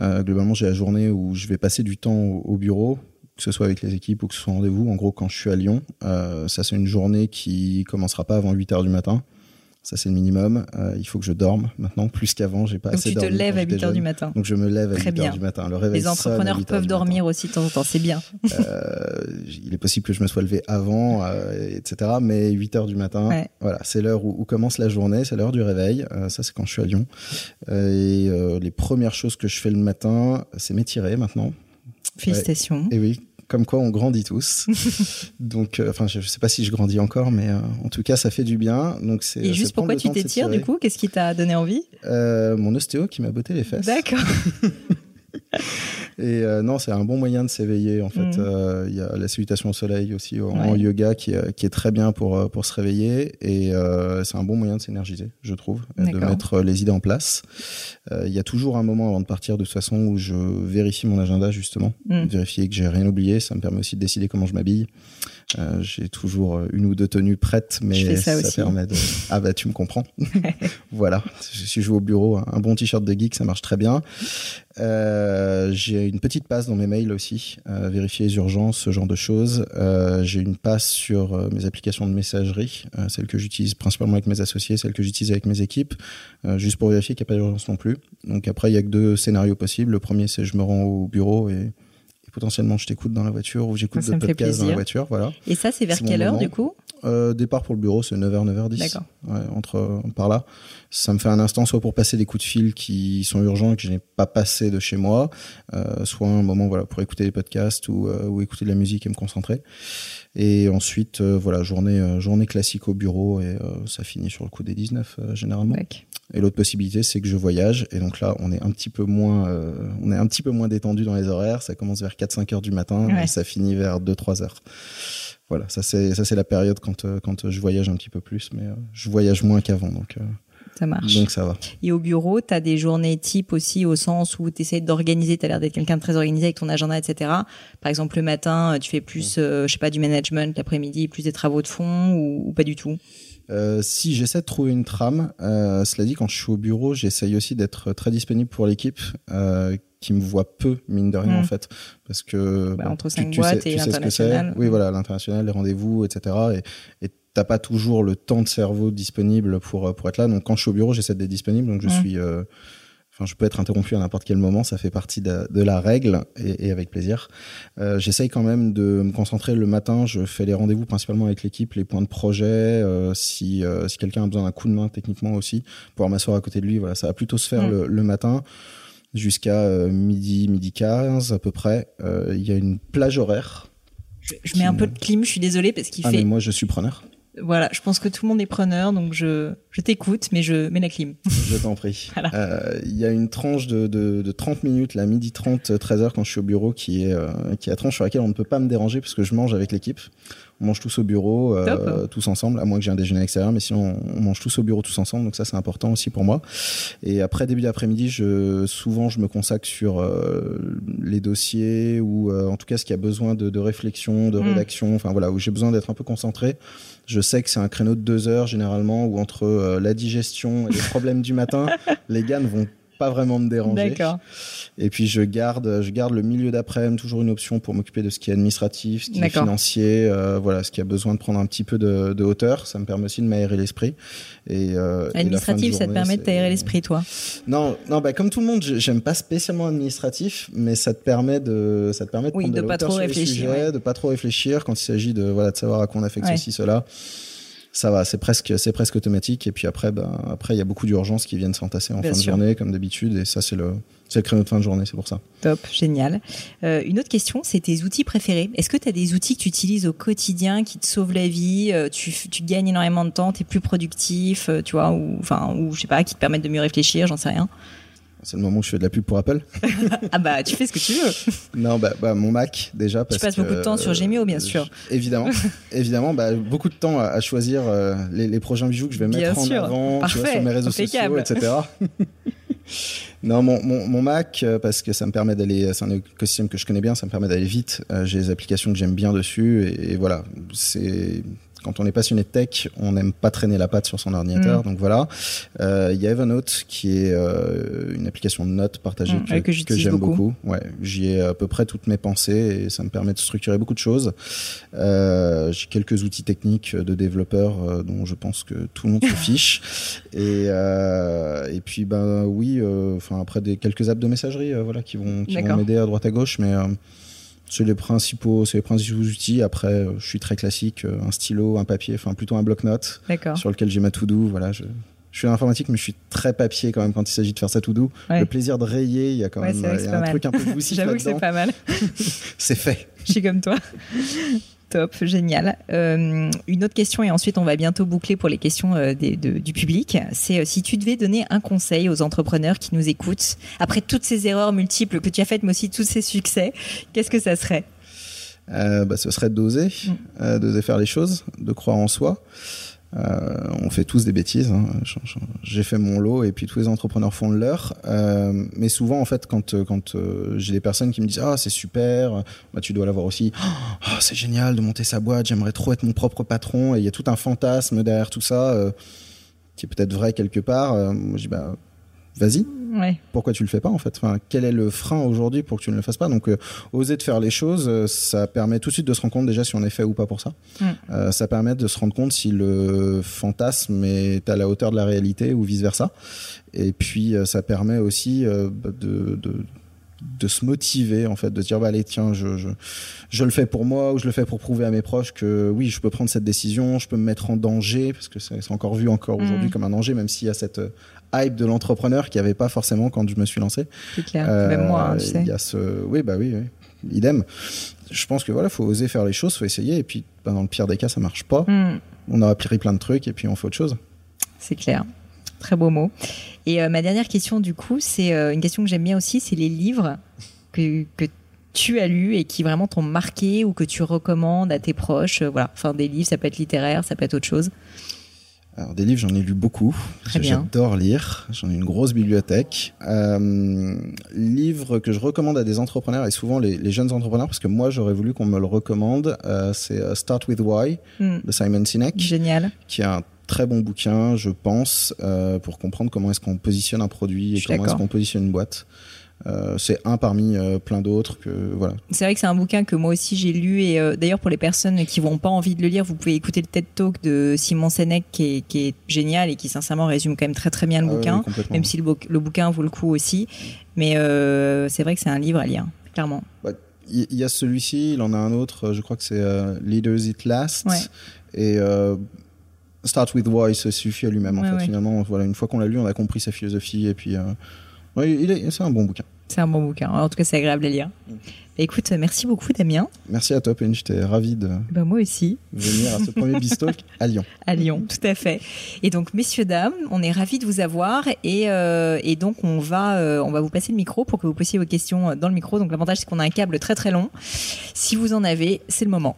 Euh, globalement, j'ai la journée où je vais passer du temps au, au bureau, que ce soit avec les équipes ou que ce soit en rendez-vous. En gros, quand je suis à Lyon, euh, ça c'est une journée qui commencera pas avant 8 heures du matin. Ça, c'est le minimum. Euh, il faut que je dorme maintenant, plus qu'avant. J'ai pas Donc assez tu te dormi lèves à j'étais 8 heures jeune. du matin. Donc je me lève à Très 8 bien. heures du matin. Le réveil Les entrepreneurs 8 heures peuvent matin. dormir aussi de temps en temps, c'est bien. Euh, il est possible que je me sois levé avant, euh, etc. Mais 8 heures du matin, Ouais. voilà, c'est l'heure où, où commence la journée, c'est l'heure du réveil. Ça, c'est quand je suis à Lyon. Et les premières choses que je fais le matin, c'est m'étirer maintenant. Félicitations. Et oui, comme quoi on grandit tous. Donc, euh, enfin, je, je sais pas si je grandis encore, mais euh, en tout cas, ça fait du bien. Donc, c'est. Et c'est juste pourquoi tu t'étires du coup? Qu'est-ce qui t'a donné envie? Euh, Mon ostéo qui m'a botté les fesses. D'accord. Et euh, non, c'est un bon moyen de s'éveiller. En fait, Mhm. Euh, il y a la salutation au soleil aussi en Ouais. yoga qui, est- qui est très bien pour euh, pour se réveiller. Et euh, c'est un bon moyen de s'énergiser, je trouve, de mettre euh, les idées en place. Euh, Il y a toujours un moment avant de partir de toute façon où je vérifie mon agenda justement, Mm. vérifier que j'ai rien oublié. Ça me permet aussi de décider comment je m'habille. Euh, j'ai toujours euh, une ou deux tenues prêtes, mais ça aussi. permet de. Ah bah tu me comprends. voilà. Si je joue au bureau, un bon t-shirt de geek, ça marche très bien. Euh, j'ai une petite passe dans mes mails aussi, euh, vérifier les urgences, ce genre de choses. J'ai une passe sur mes applications de messagerie, celles que j'utilise principalement avec mes associés, celles que j'utilise avec mes équipes, juste pour vérifier qu'il n'y a pas d'urgence non plus. Donc après, il y a que deux scénarios possibles. Le premier, c'est je me rends au bureau et potentiellement je t'écoute dans la voiture ou j'écoute d'autres podcasts dans la voiture. Voilà. Et ça, c'est vers quelle heure moment. du coup? Euh, départ pour le bureau, c'est 9h, 9h10. D'accord. Ouais, entre euh, par là. Ça me fait un instant soit pour passer des coups de fil qui sont urgents et que je n'ai pas passé de chez moi, euh, soit un moment voilà pour écouter des podcasts ou, euh, ou écouter de la musique et me concentrer. Et ensuite voilà journée journée classique au bureau et ça finit sur le coup des 19 euh, généralement. Et l'autre possibilité c'est que je voyage et donc là on est un petit peu moins euh, on est un petit peu moins détendu dans les horaires. Ça commence vers 4-5 heures du matin Ouais. et ça finit vers 2-3 heures. Voilà, ça c'est ça c'est la période quand euh, quand je voyage un petit peu plus, mais euh, je voyage moins qu'avant, donc Ça marche. donc ça va. Et au bureau, tu as des journées type aussi au sens où tu essaies d'organiser, tu as l'air d'être quelqu'un de très organisé avec ton agenda, etc. Par exemple, le matin, tu fais plus, euh, je sais pas, du management, l'après-midi, plus des travaux de fond ou, ou pas du tout? Euh, si j'essaie de trouver une trame, euh, cela dit, quand je suis au bureau, j'essaye aussi d'être très disponible pour l'équipe. Euh, qui me voit peu mine de rien Mm. en fait parce que Bah, bon, entre tu- cinq tu boîtes et tu sais c'est. l'international. oui voilà l'international les rendez-vous etc et et t'as pas toujours le temps de cerveau disponible pour pour être là donc quand je suis au bureau j'essaie d'être disponible donc je Mm. suis euh, Enfin, je peux être interrompu à n'importe quel moment, ça fait partie de, de la règle et, et avec plaisir. Euh, J'essaye quand même de me concentrer le matin. Je fais les rendez-vous principalement avec l'équipe, les points de projet. euh, si euh, si quelqu'un a besoin d'un coup de main techniquement aussi, pouvoir m'asseoir à côté de lui. Voilà, ça va plutôt se faire Mm. le, le matin jusqu'à midi, midi 15 à peu près. Il y a une plage horaire. Je, je mets un peu de clim, je suis désolée parce qu'il Ah fait. mais moi je suis preneur. Voilà, je pense que tout le monde est preneur, donc je, je t'écoute, mais je mets la clim. Je t'en prie. Voilà. Euh, Il y a une tranche de, de, de 30 minutes, là, midi 30, 13 heures quand je suis au bureau, qui est, euh, qui est la tranche sur laquelle on ne peut pas me déranger parce que je mange avec l'équipe. On mange tous au bureau, euh, Top. tous ensemble, à moins que j'ai un déjeuner extérieur, mais sinon on mange tous au bureau tous ensemble, donc ça c'est important aussi pour moi. Et après début d'après-midi, je, souvent je me consacre sur euh, les dossiers ou euh, en tout cas ce qui a besoin de, de réflexion, de Mm. rédaction, enfin voilà, où j'ai besoin d'être un peu concentré. Je sais que c'est un créneau de deux heures généralement où entre la digestion et les problèmes du matin, les gars ne vont pas vraiment me déranger. D'accord. Et puis je garde, je garde le milieu d'après-midi toujours une option pour m'occuper de ce qui est administratif, ce qui est financier, euh, voilà, ce qui a besoin de prendre un petit peu de, de hauteur. Ça me permet aussi de m'aérer l'esprit. Et, euh, et Administratif, ça te permet de t'aérer l'esprit, toi? Non, non, bah comme tout le monde, j'aime pas spécialement administratif, mais ça te permet de, ça te permet de Oui, prendre de de, la pas trop réfléchir, sujets, ouais. de pas trop réfléchir quand il s'agit de, voilà, de savoir à quoi on affecte Ouais. ceci, cela. Ça va, c'est presque, c'est presque automatique. Et puis après, ben, après, il y a beaucoup d'urgences qui viennent s'entasser en Bien fin de journée, comme d'habitude. Et ça, c'est le, c'est le créneau de fin de journée, c'est pour ça. Top, génial. Euh, une autre question, c'est tes outils préférés. Est-ce que tu as des outils que tu utilises au quotidien qui te sauvent la vie euh, tu, tu gagnes énormément de temps, tu es plus productif, euh, tu vois, ou, enfin, ou je sais pas, qui te permettent de mieux réfléchir, j'en sais rien? C'est le moment où je fais de la pub pour Apple. ah bah, tu fais ce que tu veux. Non, bah, bah, mon Mac déjà. Parce passes que, beaucoup de temps sur Gmail, bien sûr. évidemment, évidemment, bah, beaucoup de temps à, à choisir euh, les, les prochains bijoux que je vais Bien mettre sûr. en avant, tu vois, sur mes réseaux Impeccable. sociaux, etc. non, mon, mon, mon Mac euh, parce que ça me permet d'aller, c'est un écosystème que je connais bien, ça me permet d'aller vite. Euh, J'ai des applications que j'aime bien dessus et, et voilà, c'est quand on est passionné de tech, on n'aime pas traîner la patte sur son ordinateur. Donc voilà. Euh, Il y a Evernote qui est euh, une application de notes partagée Mm, ouais, que j'aime beaucoup. beaucoup. Ouais, j'y ai à peu près toutes mes pensées et ça me permet de structurer beaucoup de choses. Euh, J'ai quelques outils techniques de développeurs dont je pense que tout le monde se fiche. Et et puis ben oui, enfin après des quelques apps de messagerie, voilà, qui vont qui vont m'aider à droite à gauche, mais c'est les principaux, c'est les principaux outils. Après, euh, je suis très classique, euh, un stylo, un papier, enfin plutôt un bloc-notes sur lequel j'ai ma to-do. Voilà, je, je suis dans l'informatique, mais je suis très papier quand même quand il s'agit de faire sa to-do. Ouais. Le plaisir de rayer, il y a quand Ouais, même y a un mal. truc un peu jouissif J'avoue que c'est pas mal. C'est fait. Je suis comme toi. Top, génial. Euh, une autre question et ensuite on va bientôt boucler pour les questions euh, des- de- du public. C'est euh, si tu devais donner un conseil aux entrepreneurs qui nous écoutent après toutes ces erreurs multiples que tu as faites, mais aussi tous ces succès, qu'est-ce que ça serait? Bah, ce serait d'oser, Mm. d'oser faire les choses, de croire en soi. Euh, on fait tous des bêtises. hein. J'ai fait mon lot et puis tous les entrepreneurs font le leur. Euh, mais souvent, en fait, quand euh, j'ai des personnes qui me disent ah c'est super, bah tu dois l'avoir aussi. Ah c'est génial de monter sa boîte. J'aimerais trop être mon propre patron. Et il y a tout un fantasme derrière tout ça qui est peut-être vrai quelque part. Je dis bah vas-y Ouais, pourquoi tu le fais pas en fait? Enfin, Quel est le frein aujourd'hui pour que tu ne le fasses pas? Donc, euh, oser de faire les choses, euh, ça permet tout de suite de se rendre compte déjà si on est fait ou pas pour ça. Mm. Euh, ça permet de se rendre compte si le fantasme est à la hauteur de la réalité ou vice versa. Et puis, ça permet aussi bah, de, de de se motiver en fait de se dire bah allez tiens je, je je le fais pour moi ou je le fais pour prouver à mes proches que oui je peux prendre cette décision je peux me mettre en danger parce que c'est encore vu encore Mm. aujourd'hui comme un danger même s'il y a cette hype de l'entrepreneur qui n'y avait pas forcément quand je me suis lancé c'est clair. euh, Même moi, hein, tu sais. Il y a ce, oui, bah oui, oui. idem. Je pense que voilà, faut oser faire les choses, faut essayer. Et puis, bah, dans le pire des cas, ça marche pas. Hmm. On aura pris plein de trucs et puis on fait autre chose. C'est clair. Très beau mot. Et euh, ma dernière question, du coup, c'est euh, une question que j'aime bien aussi, c'est les livres que, que tu as lus et qui vraiment t'ont marqué ou que tu recommandes à tes proches. voilà. Enfin, des livres, ça peut être littéraire, ça peut être autre chose. Alors, des livres, j'en ai lu beaucoup. J'adore lire. J'en ai une grosse bibliothèque. Euh, livre que je recommande à des entrepreneurs et souvent les, les jeunes entrepreneurs, parce que moi, j'aurais voulu qu'on me le recommande. euh, c'est euh, Start with Why Hmm. de Simon Sinek. Génial. qui est un très bon bouquin, je pense, euh, pour comprendre comment est-ce qu'on positionne un produit et comment est-ce qu'on positionne une boîte. Euh, c'est un parmi euh, plein d'autres que voilà. C'est vrai que c'est un bouquin que moi aussi j'ai lu et euh, d'ailleurs pour les personnes qui n'ont pas envie de le lire, vous pouvez écouter le TED Talk de Simon Sinek qui est, qui est génial et qui sincèrement résume quand même très très bien le Ah bouquin, oui, même si le, bou- le bouquin vaut le coup aussi. Mais c'est vrai que c'est un livre à lire, clairement. Il il y a celui-ci, il en a un autre, je crois que c'est euh, Leaders It Last. Ouais. Et euh, Start with Why se suffit à lui-même en Ouais, fait. ouais. Finalement, voilà, une fois qu'on l'a lu, on a compris sa philosophie et puis euh, c'est un bon bouquin. C'est un bon bouquin. En tout cas, c'est agréable à lire. Mm. Bah, écoute, merci beaucoup Damien. Merci à toi, Penny, j'étais ravi de Bah, moi aussi. venir à ce premier Bistalk à Lyon. à Lyon, tout à fait. Et donc, messieurs, dames, on est ravis de vous avoir et, euh, et donc on va, euh, on va vous passer le micro pour que vous posiez vos questions dans le micro. Donc, l'avantage, c'est qu'on a un câble très très long. Si vous en avez, c'est le moment.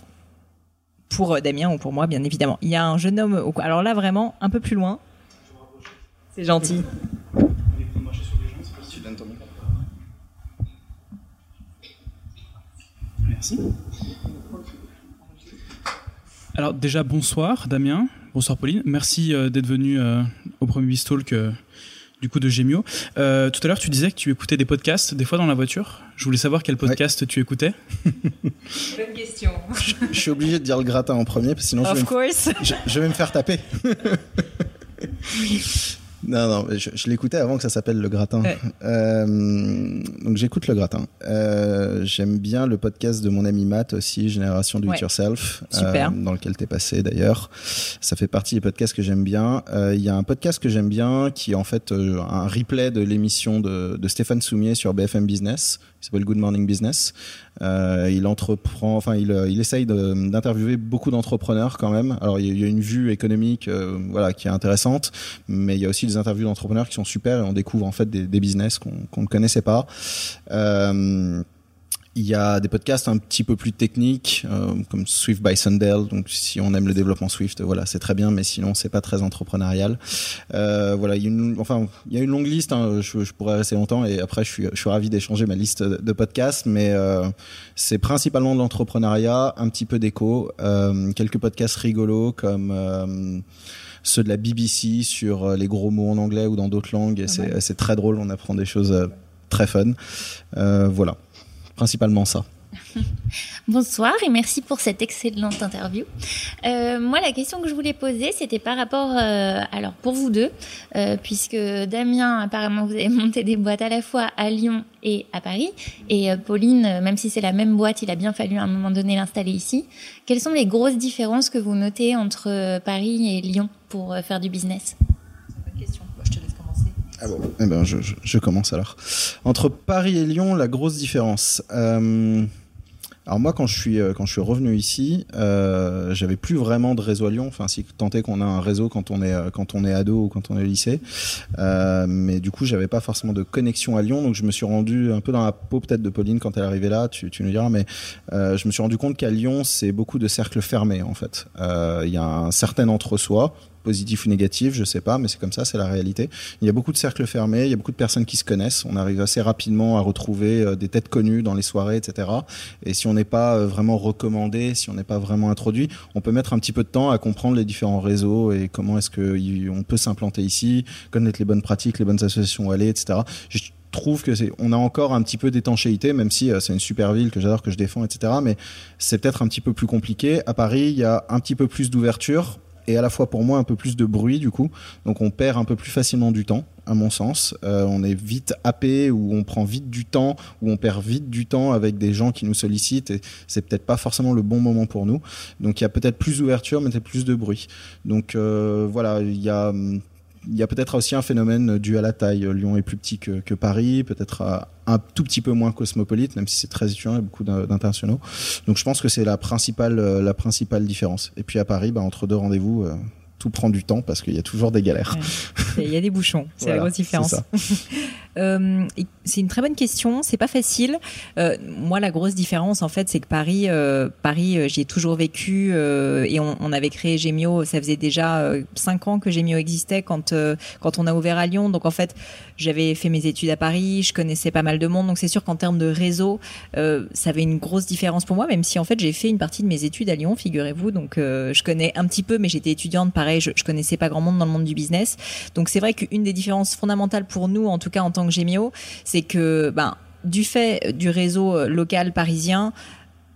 Pour euh, Damien ou pour moi, bien évidemment. Il y a un jeune homme, au- alors là, vraiment, un peu plus loin. C'est gentil. Merci. Alors déjà bonsoir Damien, bonsoir Pauline, merci euh, d'être venu euh, au premier Bistalk euh, du coup de Gemio. Euh, tout à l'heure tu disais que tu écoutais des podcasts des fois dans la voiture. Je voulais savoir quel podcast tu écoutais. Bonne question. Je suis obligé de dire le gratin en premier parce que sinon je vais, Of me, je vais me faire taper. Non, non, je, je l'écoutais avant que ça s'appelle le gratin. Ouais. Euh, donc j'écoute le gratin. Euh, J'aime bien le podcast de mon ami Matt aussi, Génération Do It Ouais. Yourself, Super. dans lequel t'es passé d'ailleurs. Ça fait partie des podcasts que j'aime bien. Euh, Il y a un podcast que j'aime bien qui est en fait euh, un replay de l'émission de, de Stéphane Soumier sur BFM Business. Il s'appelle Good Morning Business. Euh, il entreprend, enfin, il, euh, il essaye d'interviewer beaucoup d'entrepreneurs quand même. Alors, il y a- une vue économique, euh, voilà, qui est intéressante, mais il y a aussi des interviews d'entrepreneurs qui sont super et on découvre en fait des, business qu'on qu'on ne connaissait pas. Il y a des podcasts un petit peu plus techniques, euh, comme Swift by Sundell. Donc, si on aime le développement Swift, voilà, c'est très bien, mais sinon, c'est pas très entrepreneurial. Euh, voilà, il y a une, enfin, il y a une longue liste. Hein, je, je, pourrais rester longtemps, et après, je suis, je suis ravi d'échanger ma liste de podcasts, mais euh, c'est principalement de l'entrepreneuriat, un petit peu d'éco, euh, quelques podcasts rigolos comme euh, ceux de la BBC sur les gros mots en anglais ou dans d'autres langues. Et c'est très drôle, on apprend des choses très fun. voilà principalement ça. Bonsoir et merci pour cette excellente interview. Euh, moi, la question que je voulais poser, c'était par rapport, euh, alors pour vous deux, euh, puisque Damien, apparemment, vous avez monté des boîtes à la fois à Lyon et à Paris, et Pauline, même si c'est la même boîte, il a bien fallu à un moment donné l'installer ici. Quelles sont les grosses différences que vous notez entre Paris et Lyon pour faire du business? Ah Eh ben, je, commence alors. Entre Paris et Lyon, la grosse différence. Euh, alors moi, quand je suis euh, quand je suis revenu ici, euh, j'avais plus vraiment de réseau à Lyon. Enfin, si tant est qu'on a un réseau quand on est euh, quand on est ado ou quand on est lycée, mais du coup, j'avais pas forcément de connexion à Lyon. Donc, je me suis rendu un peu dans la peau peut-être de Pauline quand elle arrivée là. Tu, tu nous diras, mais je me suis rendu compte qu'à Lyon, c'est beaucoup de cercles fermés en fait. Il y a un certain entre-soi positif ou négatif, je sais pas, mais c'est comme ça, c'est la réalité. Il y a beaucoup de cercles fermés, il y a beaucoup de personnes qui se connaissent. On arrive assez rapidement à retrouver euh, des têtes connues dans les soirées, etc. Et si on n'est pas euh, vraiment recommandé, si on n'est pas vraiment introduit, on peut mettre un petit peu de temps à comprendre les différents réseaux et comment est-ce qu'on peut s'implanter ici, connaître les bonnes pratiques, les bonnes associations où aller, etc. Je trouve que on a encore un petit peu d'étanchéité, même si euh, c'est une super ville que j'adore, que je défends, etc. Mais c'est peut-être un petit peu plus compliqué. À Paris, il y a un petit peu plus d'ouverture et à la fois pour moi un peu plus de bruit du coup. Donc on perd un peu plus facilement du temps, à mon sens. Euh, on est vite happé ou on prend vite du temps ou on perd vite du temps avec des gens qui nous sollicitent et c'est peut-être pas forcément le bon moment pour nous. Donc il y a peut-être plus d'ouverture, mais peut-être plus de bruit. Donc euh, voilà, il y a hum, il y a peut-être aussi un phénomène dû à la taille. Lyon est plus petit que, Paris, peut-être euh, un tout petit peu moins cosmopolite, même si c'est très étudiant, a beaucoup d'internationaux. Donc je pense que c'est la principale, euh, la principale différence. Et puis à Paris, bah, entre deux rendez-vous, euh, tout prend du temps parce qu'il y a toujours des galères. Il y a des bouchons, c'est la grosse différence. Euh, c'est une très bonne question. C'est pas facile. Euh, moi, la grosse différence, en fait, c'est que Paris, euh, Paris, j'y ai toujours vécu et on, on, avait créé Gemio. Ça faisait déjà cinq ans que Gemio existait quand quand on a ouvert à Lyon. Donc, en fait, j'avais fait mes études à Paris. Je connaissais pas mal de monde. Donc, c'est sûr qu'en termes de réseau, ça avait une grosse différence pour moi. Même si, en fait, j'ai fait une partie de mes études à Lyon, figurez-vous. Donc, je connais un petit peu, mais j'étais étudiante. Pareil, je, connaissais pas grand monde dans le monde du business. Donc, c'est vrai qu'une des différences fondamentales pour nous, en tout cas en tant que Gemio, c'est que ben, du fait du réseau euh, local parisien,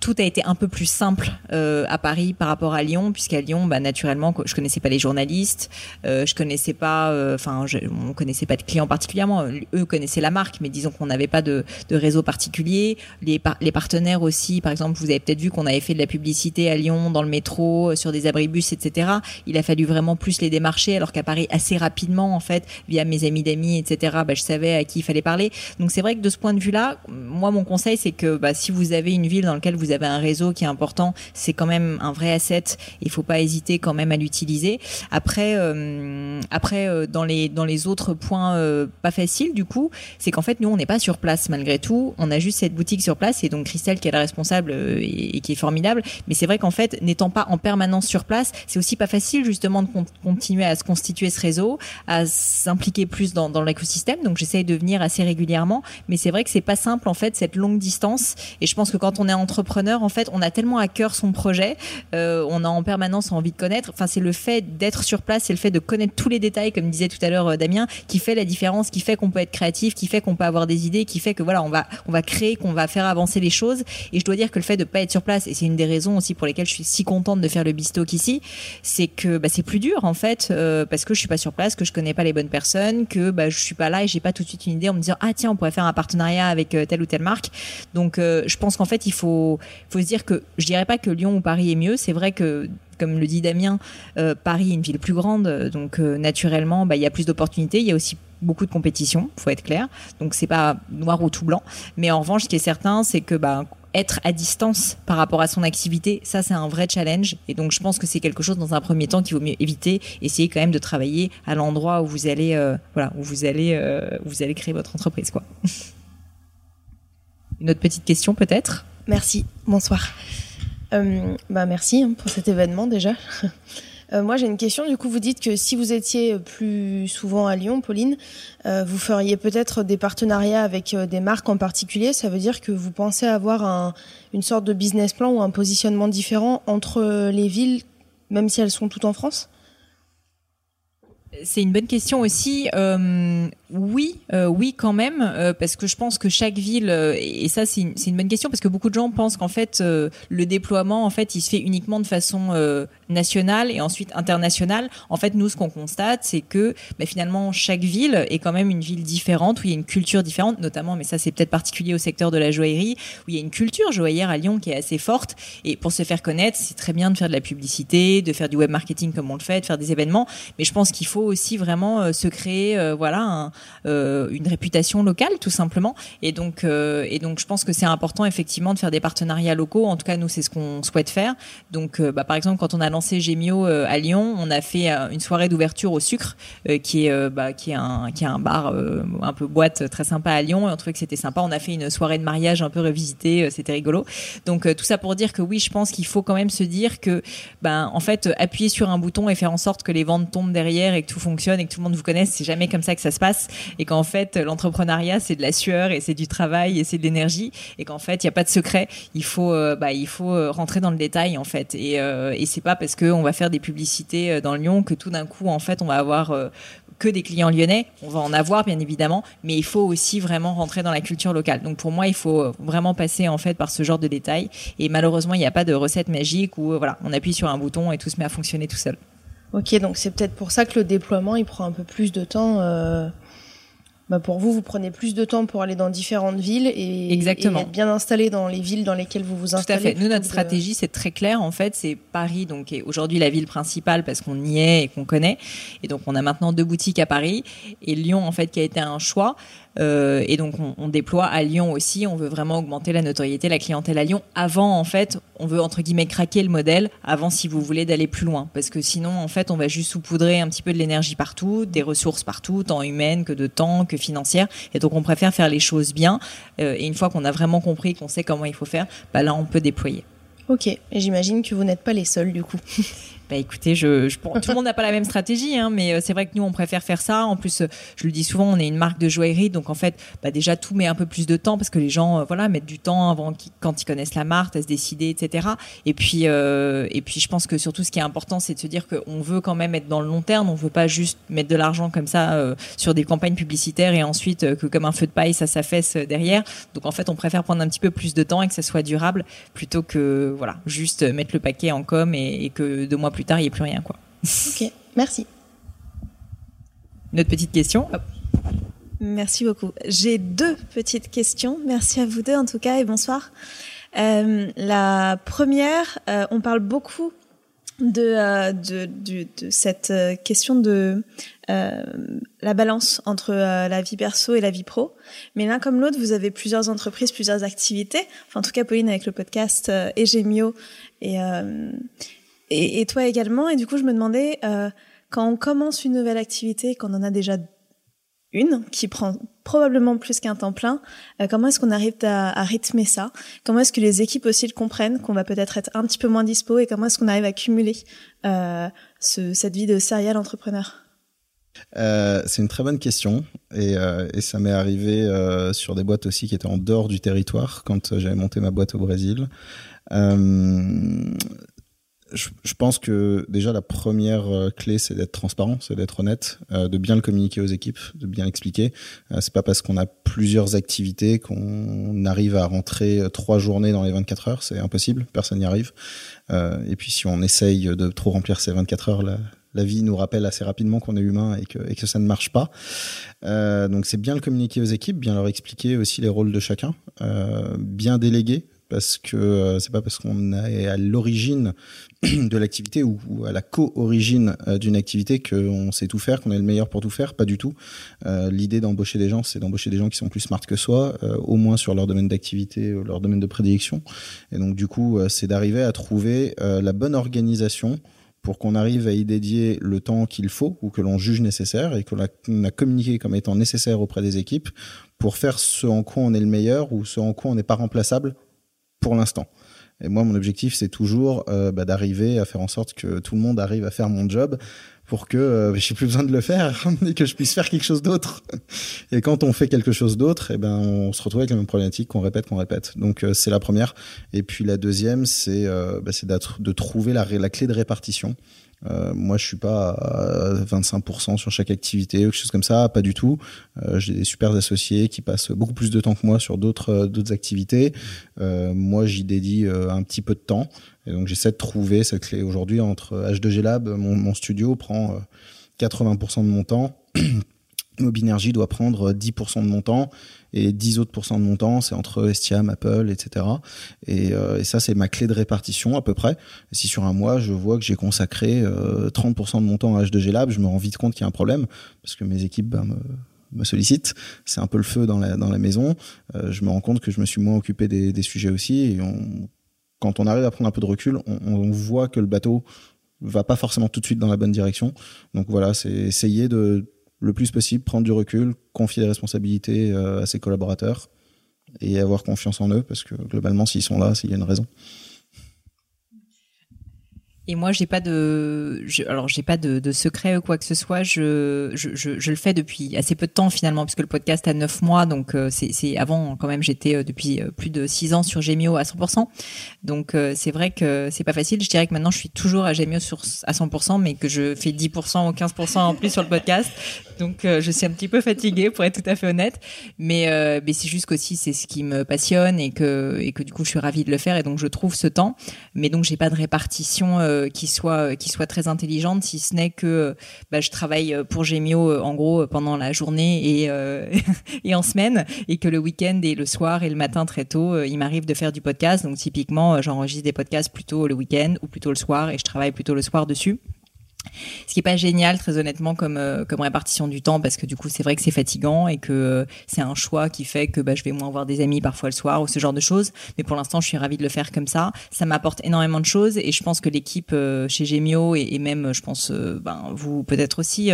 tout a été un peu plus simple euh, à Paris par rapport à Lyon, puisqu'à Lyon, bah, naturellement, je connaissais pas les journalistes, euh, je connaissais pas, euh, enfin, euh, on connaissait pas de clients particulièrement. Eux connaissaient la marque, mais disons qu'on n'avait pas de, de, réseau particulier. Les, par les partenaires aussi, par exemple, vous avez peut-être vu qu'on avait fait de la publicité à Lyon, dans le métro, euh, sur des abribus, etc. Il a fallu vraiment plus les démarcher, alors qu'à Paris, assez rapidement, en fait, via mes amis d'amis, etc. Bah, je savais à qui il fallait parler. Donc c'est vrai que de ce point de vue-là, moi, mon conseil, c'est que bah, si vous avez une ville dans laquelle vous un réseau qui est important, c'est quand même un vrai asset. Il faut pas hésiter quand même à l'utiliser. Après, euh, après euh, dans les dans les autres points euh, pas faciles du coup, c'est qu'en fait nous on n'est pas sur place malgré tout. On a juste cette boutique sur place et donc Christelle qui est la responsable et, qui est formidable. Mais c'est vrai qu'en fait n'étant pas en permanence sur place, c'est aussi pas facile justement de con continuer à se constituer ce réseau, à s'impliquer plus dans, dans l'écosystème. Donc j'essaye de venir assez régulièrement, mais c'est vrai que c'est pas simple en fait cette longue distance. Et je pense que quand on est entrepreneur en fait, on a tellement à cœur son projet, euh, on a en permanence envie de connaître. Enfin, c'est le fait d'être sur place, c'est le fait de connaître tous les détails, comme disait tout à l'heure euh, Damien, qui fait la différence, qui fait qu'on peut être créatif, qui fait qu'on peut avoir des idées, qui fait que voilà, on va, on va créer, qu'on va faire avancer les choses. Et je dois dire que le fait de pas être sur place, et c'est une des raisons aussi pour lesquelles je suis si contente de faire le bistock ici, c'est que bah, c'est plus dur en fait, euh, parce que je suis pas sur place, que je connais pas les bonnes personnes, que bah, je suis pas là et j'ai pas tout de suite une idée en me disant ah tiens on pourrait faire un partenariat avec telle ou telle marque. Donc je pense qu'en fait il faut faut se dire que je dirais pas que Lyon ou Paris est mieux. C'est vrai que comme le dit Damien, euh, Paris est une ville plus grande, donc euh, naturellement, bah, il y a plus d'opportunités. Il y a aussi beaucoup de compétition, faut être clair. Donc c'est pas noir ou tout blanc. Mais en revanche, ce qui est certain, c'est que bah, être à distance par rapport à son activité, ça c'est un vrai challenge. Et donc je pense que c'est quelque chose dans un premier temps qu'il vaut mieux éviter. Essayer quand même de travailler à l'endroit où vous allez, euh, voilà, où vous allez, où vous allez créer votre entreprise, quoi. Une autre petite question peut-être? Merci, bonsoir. Euh, bah merci hein, pour cet événement déjà. Euh, moi, j'ai une question. Du coup, vous dites que si vous étiez plus souvent à Lyon, Pauline, euh, vous feriez peut-être des partenariats avec des marques en particulier. Ça veut dire que vous pensez avoir un, une sorte de business plan ou un positionnement différent entre les villes, même si elles sont toutes en France? C'est une bonne question aussi. Euh, oui, euh, oui quand même, euh, parce que je pense que chaque ville, euh, et ça c'est une, bonne question, parce que beaucoup de gens pensent qu'en fait le déploiement, en fait, il se fait uniquement de façon nationale et ensuite internationale. En fait, nous, ce qu'on constate, c'est que bah, finalement chaque ville est quand même une ville différente, où il y a une culture différente, notamment, mais ça c'est peut-être particulier au secteur de la joaillerie, où il y a une culture joaillière à Lyon qui est assez forte. Et pour se faire connaître, c'est très bien de faire de la publicité, de faire du web marketing comme on le fait, de faire des événements, mais je pense qu'il faut aussi vraiment se créer, voilà. Un, euh, une réputation locale tout simplement. Et donc, euh, et donc je pense que c'est important effectivement de faire des partenariats locaux. En tout cas, nous c'est ce qu'on souhaite faire. Donc, euh, bah, par exemple, quand on a lancé Gemio à Lyon, on a fait une soirée d'ouverture au sucre qui est bah, qui est un qui est un bar un peu boîte très sympa à Lyon. Et on trouvait que c'était sympa. On a fait une soirée de mariage un peu revisitée. c'était rigolo. Donc tout ça pour dire que oui, je pense qu'il faut quand même se dire que ben en fait appuyer sur un bouton et faire en sorte que les ventes tombent derrière et que tout fonctionne et que tout le monde vous connaisse, c'est jamais comme ça que ça se passe et qu'en fait l'entrepreneuriat c'est de la sueur et c'est du travail et c'est de l'énergie et qu'en fait il n'y a pas de secret. Il faut euh, bah il faut euh, rentrer dans le détail en fait et euh, et c'est pas parce qu'on va faire des publicités dans Lyon que tout d'un coup en fait on va avoir que des clients lyonnais, on va en avoir bien évidemment, mais il faut aussi vraiment rentrer dans la culture locale. Donc pour moi, il faut vraiment passer en fait par ce genre de détails. Et malheureusement, il n'y a pas de recette magique où voilà, on appuie sur un bouton et tout se met à fonctionner tout seul. Ok, donc c'est peut-être pour ça que le déploiement il prend un peu plus de temps. Bah pour vous, vous prenez plus de temps pour aller dans différentes villes et, Exactement. être bien installé dans les villes dans lesquelles vous vous installez. Tout à fait. Nous, notre stratégie, c'est très clair. En fait, c'est Paris, donc aujourd'hui la ville principale parce qu'on y est et qu'on connaît. Et donc, on a maintenant deux boutiques à Paris et Lyon, en fait, qui a été un choix. Euh, et donc on, on, déploie à Lyon aussi. On veut vraiment augmenter la notoriété, la clientèle à Lyon. Avant, en fait, on veut entre guillemets craquer le modèle. Avant, si vous voulez, d'aller plus loin, parce que sinon, en fait, on va juste saupoudrer un petit peu de l'énergie partout, des ressources partout, tant humaines que de temps, que financières. Et donc, on préfère faire les choses bien. Euh, et une fois qu'on a vraiment compris, qu'on sait comment il faut faire, bah là, on peut déployer. Ok, et j'imagine que vous n'êtes pas les seuls du coup. Bah écoutez, je, tout le monde n'a pas la même stratégie, hein, mais euh, c'est vrai que nous on préfère faire ça. En plus, euh, je le dis souvent, on est une marque de joaillerie, donc en fait, bah déjà tout met un peu plus de temps parce que les gens, euh, voilà, mettent du temps avant quand ils connaissent la marque, à se décider, etc. Et puis, et puis, je pense que surtout ce qui est important, c'est de se dire qu'on veut quand même être dans le long terme. On veut pas juste mettre de l'argent comme ça sur des campagnes publicitaires et ensuite que comme un feu de paille, ça s'affaisse derrière. Donc en fait, on préfère prendre un petit peu plus de temps et que ça soit durable plutôt que voilà, juste mettre le paquet en com et, et que deux mois plus tard, il n'y ait plus rien. Quoi. Ok, merci. Notre petite question. Merci beaucoup. J'ai deux petites questions. Merci à vous deux en tout cas et bonsoir. Euh, la première, euh, on parle beaucoup de, euh, de, de, de, cette question de la balance entre la vie perso et la vie pro. Mais l'un comme l'autre, vous avez plusieurs entreprises, plusieurs activités. Enfin, en tout cas, Pauline avec le podcast euh, Egemio et, et, toi également. Et du coup, je me demandais, quand on commence une nouvelle activité, quand on en a déjà une qui prend probablement plus qu'un temps plein. Euh, comment est-ce qu'on arrive à, rythmer ça? Comment est-ce que les équipes aussi le comprennent qu'on va peut-être être un petit peu moins dispo et comment est-ce qu'on arrive à cumuler euh, ce, cette vie de serial entrepreneur? Euh, c'est une très bonne question et, euh, ça m'est arrivé euh, sur des boîtes aussi qui étaient en dehors du territoire quand j'avais monté ma boîte au Brésil. Je, pense que déjà la première euh, clé c'est d'être transparent, c'est d'être honnête, euh, de bien le communiquer aux équipes, de bien l'expliquer. Euh, c'est pas parce qu'on a plusieurs activités qu'on arrive à rentrer euh, trois journées dans les 24 heures, c'est impossible, personne n'y arrive. Et puis si on essaye de trop remplir ces 24 heures, la, vie nous rappelle assez rapidement qu'on est humain et que, ça ne marche pas. Donc c'est bien le communiquer aux équipes, bien leur expliquer aussi les rôles de chacun, bien déléguer parce que euh, c'est pas parce qu'on est à l'origine de l'activité ou, à la co-origine euh, d'une activité qu'on sait tout faire, qu'on est le meilleur pour tout faire, pas du tout. Euh, L'idée d'embaucher des gens, c'est d'embaucher des gens qui sont plus smart que soi, au moins sur leur domaine d'activité, leur domaine de prédilection. Et donc du coup, c'est d'arriver à trouver la bonne organisation pour qu'on arrive à y dédier le temps qu'il faut ou que l'on juge nécessaire et qu'on a, communiqué comme étant nécessaire auprès des équipes pour faire ce en quoi on est le meilleur ou ce en quoi on n'est pas remplaçable pour l'instant. Et moi, mon objectif, c'est toujours euh, bah, d'arriver à faire en sorte que tout le monde arrive à faire mon job pour que euh, j'ai plus besoin de le faire et que je puisse faire quelque chose d'autre. Et quand on fait quelque chose d'autre, eh ben on se retrouve avec la même problématique qu'on répète, qu'on répète. Donc euh, c'est la première. Et puis la deuxième, c'est euh, bah, de trouver la, la clé de répartition. Euh, moi, je suis pas à 25% sur chaque activité ou quelque chose comme ça, pas du tout. Euh, j'ai des super associés qui passent beaucoup plus de temps que moi sur d'autres euh, d'autres activités. moi, j'y dédie un petit peu de temps, et donc j'essaie de trouver cette clé. Aujourd'hui, entre H2G Lab, mon, studio prend 80% de mon temps. Mobinergie doit prendre 10% de mon temps et 10 autres pourcents de mon temps, c'est entre Estiam, Apple, etc. Euh, et, ça, c'est ma clé de répartition à peu près. si sur un mois, je vois que j'ai consacré 30% euh, de mon temps à H2G Lab, je me rends vite compte qu'il y a un problème parce que mes équipes ben, me, sollicitent. C'est un peu le feu dans la, dans la maison. Euh, je me rends compte que je me suis moins occupé des, des sujets aussi. Et on, quand on arrive à prendre un peu de recul, on, on voit que le bateau va pas forcément tout de suite dans la bonne direction. Donc voilà, c'est essayer de le plus possible, prendre du recul, confier des responsabilités euh, à ses collaborateurs et avoir confiance en eux parce que globalement, s'ils sont là, s'il y a une raison. Et moi, j'ai pas de, alors j'ai pas de, de, secret ou quoi que ce soit. Je, je, je, le fais depuis assez peu de temps finalement, puisque le podcast a neuf mois, donc euh, c'est avant quand même. J'étais euh, depuis euh, plus de six ans sur Gemio à 100%. Donc c'est vrai que c'est pas facile. Je dirais que maintenant je suis toujours à Gemio sur à 100%, mais que je fais 10% ou 15% en plus sur le podcast. Donc je suis un petit peu fatiguée pour être tout à fait honnête, mais mais c'est juste qu'aussi c'est ce qui me passionne et que et que du coup je suis ravie de le faire et donc je trouve ce temps. Mais donc j'ai pas de répartition euh, qui soit euh, qui soit très intelligente, si ce n'est que bah, je travaille pour Gemio euh, en gros pendant la journée et et en semaine, et que le week-end et le soir et le matin très tôt, il m'arrive de faire du podcast. Donc typiquement, j'enregistre des podcasts plutôt le week-end ou plutôt le soir, et je travaille plutôt le soir dessus. Ce qui est pas génial, très honnêtement, comme euh, comme répartition du temps, parce que du coup, c'est vrai que c'est fatigant et que euh, c'est un choix qui fait que bah, je vais moins voir des amis parfois le soir ou ce genre de choses. Mais pour l'instant, je suis ravie de le faire comme ça. Ça m'apporte énormément de choses et je pense que l'équipe euh, chez Gemio et, même, je pense, ben, vous peut-être aussi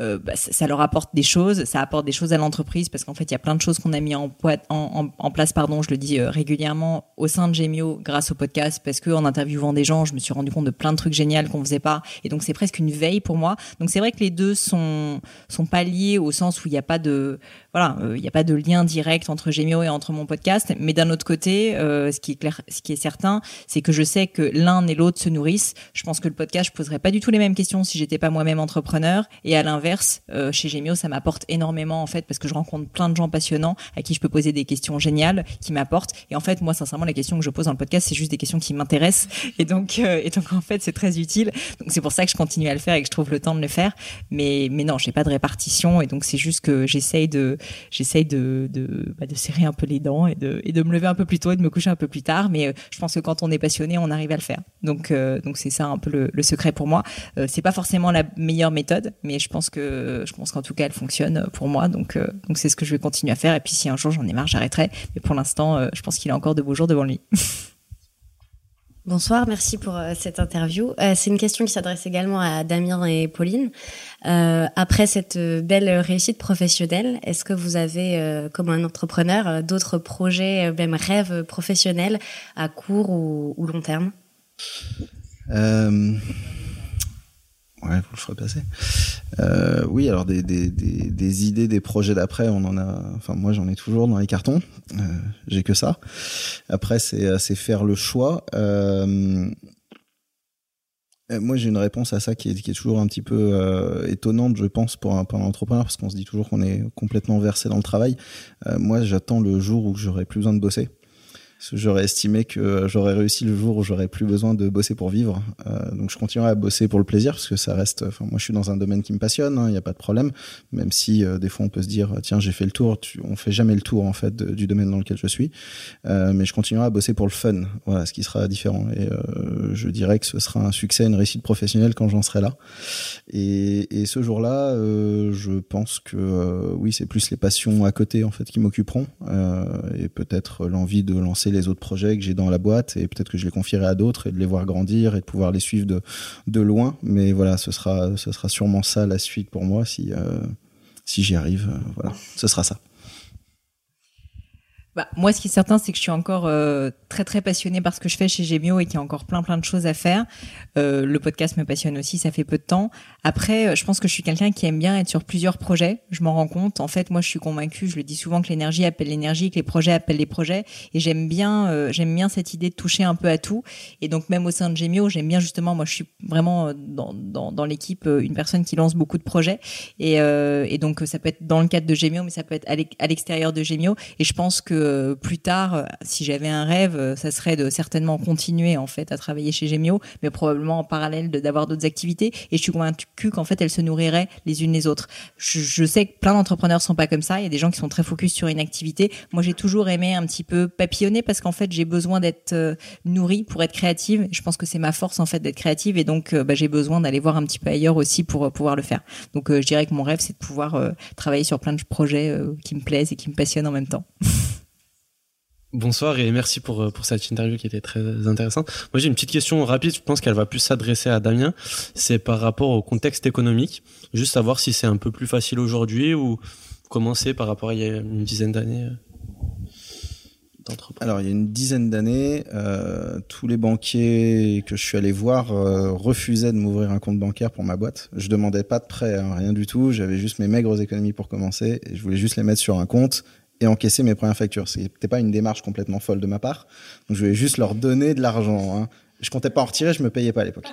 euh, bah, ça, leur apporte des choses, ça apporte des choses à l'entreprise parce qu'en fait, il y a plein de choses qu'on a mis en, place, pardon, je le dis euh, régulièrement au sein de Gemio grâce au podcast parce que en interviewant des gens, je me suis rendu compte de plein de trucs géniaux qu'on faisait pas et donc c'est presque une veille pour moi. Donc c'est vrai que les deux sont sont pas liés au sens où il n'y a pas de voilà, euh, il n'y a pas de lien direct entre Gemio et entre mon podcast. Mais d'un autre côté, euh, ce qui est clair, ce qui est certain, c'est que je sais que l'un et l'autre se nourrissent. Je pense que le podcast, je poserais pas du tout les mêmes questions si j'étais pas moi-même entrepreneur. Et à l'inverse, euh, chez Gemio, ça m'apporte énormément en fait parce que je rencontre plein de gens passionnants à qui je peux poser des questions géniales, qui m'apportent. Et en fait, moi, sincèrement, les questions que je pose dans le podcast, c'est juste des questions qui m'intéressent. Et donc, et donc en fait, c'est très utile. Donc c'est pour ça que je continue à le faire et que je trouve le temps de le faire. Mais mais non, j'ai pas de répartition et donc c'est juste que j'essaye de j'essaye de, de, bah, serrer un peu les dents et de, de me lever un peu plus tôt et de me coucher un peu plus tard. Mais euh, je pense que quand on est passionné, on arrive à le faire. Donc, euh, donc c'est ça un peu le, le secret pour moi. Euh, c'est pas forcément la meilleure méthode, mais je pense que je pense qu'en tout cas, elle fonctionne pour moi. Donc, donc c'est ce que je vais continuer à faire. Et puis, si un jour j'en ai marre, j'arrêterai. Mais pour l'instant, je pense qu'il a encore de beaux jours devant lui. Bonsoir, merci pour euh, cette interview. Euh, c'est une question qui s'adresse également à Damien et Pauline. Euh, après cette belle réussite professionnelle, est-ce que vous avez, comme un entrepreneur, d'autres projets, même rêves professionnels à court ou, ou long terme? Ouais, vous le ferez passer. Euh, oui, alors des, idées, des projets d'après, on en a. Enfin, moi, j'en ai toujours dans les cartons. Euh, J'ai que ça. Après, c'est euh, faire le choix. Moi, j'ai une réponse à ça qui est, toujours un petit peu étonnante, je pense, pour un, pour un entrepreneur, parce qu'on se dit toujours qu'on est complètement versé dans le travail. moi, j'attends le jour où j'aurai plus besoin de bosser j'aurais estimé que j'aurais réussi le jour où j'aurais plus besoin de bosser pour vivre. Euh, donc je continuerai à bosser pour le plaisir parce que ça reste. Enfin, moi, je suis dans un domaine qui me passionne. Il hein, n'y a pas de problème. Même si euh, des fois on peut se dire tiens j'ai fait le tour. Tu, on fait jamais le tour en fait du domaine dans lequel je suis. Euh, mais je continuerai à bosser pour le fun. Voilà, ce qui sera différent. Et euh, je dirais que ce sera un succès, une réussite professionnelle quand j'en serai là. Et, et ce jour-là, euh, je pense que oui, c'est plus les passions à côté en fait qui m'occuperont et peut-être l'envie de lancer les autres projets que j'ai dans la boîte et peut-être que je les confierai à d'autres et de les voir grandir et de pouvoir les suivre de, de loin. Mais voilà, ce sera, ce sera sûrement ça la suite pour moi si, si j'y arrive. voilà, ce sera ça. Bah, moi, ce qui est certain, c'est que je suis encore euh, très très passionnée par ce que je fais chez Gemio et qu'il y a encore plein plein de choses à faire. Euh, le podcast me passionne aussi, ça fait peu de temps. Après, euh, je pense que je suis quelqu'un qui aime bien être sur plusieurs projets. Je m'en rends compte. En fait, moi, je suis convaincue. Je le dis souvent que l'énergie appelle l'énergie, que les projets appellent les projets. Et j'aime bien, euh, j'aime bien cette idée de toucher un peu à tout. Et donc, même au sein de Gemio, j'aime bien justement. Moi, je suis vraiment dans dans, dans l'équipe une personne qui lance beaucoup de projets. Et, et donc, ça peut être dans le cadre de Gemio, mais ça peut être à l'extérieur de Gemio. Et je pense que euh, plus tard, euh, si j'avais un rêve, euh, ça serait de certainement continuer en fait à travailler chez Gemio, mais probablement en parallèle d'avoir d'autres activités. Et je suis convaincue qu'en fait elles se nourriraient les unes les autres. Je, sais que plein d'entrepreneurs sont pas comme ça. Il y a des gens qui sont très focus sur une activité. Moi, j'ai toujours aimé un petit peu papillonner parce qu'en fait j'ai besoin d'être nourrie pour être créative. Je pense que c'est ma force en fait d'être créative et donc bah, j'ai besoin d'aller voir un petit peu ailleurs aussi pour pouvoir le faire. Donc je dirais que mon rêve c'est de pouvoir travailler sur plein de projets qui me plaisent et qui me passionnent en même temps. Bonsoir et merci pour, euh, pour cette interview qui était très intéressante. Moi j'ai une petite question rapide, je pense qu'elle va plus s'adresser à Damien. C'est par rapport au contexte économique. Juste savoir si c'est un peu plus facile aujourd'hui ou comment c'est par rapport à il y a une dizaine d'années euh, alors, il y a une dizaine d'années, euh, tous les banquiers que je suis allé voir refusaient de m'ouvrir un compte bancaire pour ma boîte. Je demandais pas de prêt, hein, rien du tout. J'avais juste mes maigres économies pour commencer et je voulais juste les mettre sur un compte et encaisser mes premières factures. C'était pas une démarche complètement folle de ma part. Donc je voulais juste leur donner de l'argent. Hein. Je comptais pas en retirer, je me payais pas à l'époque.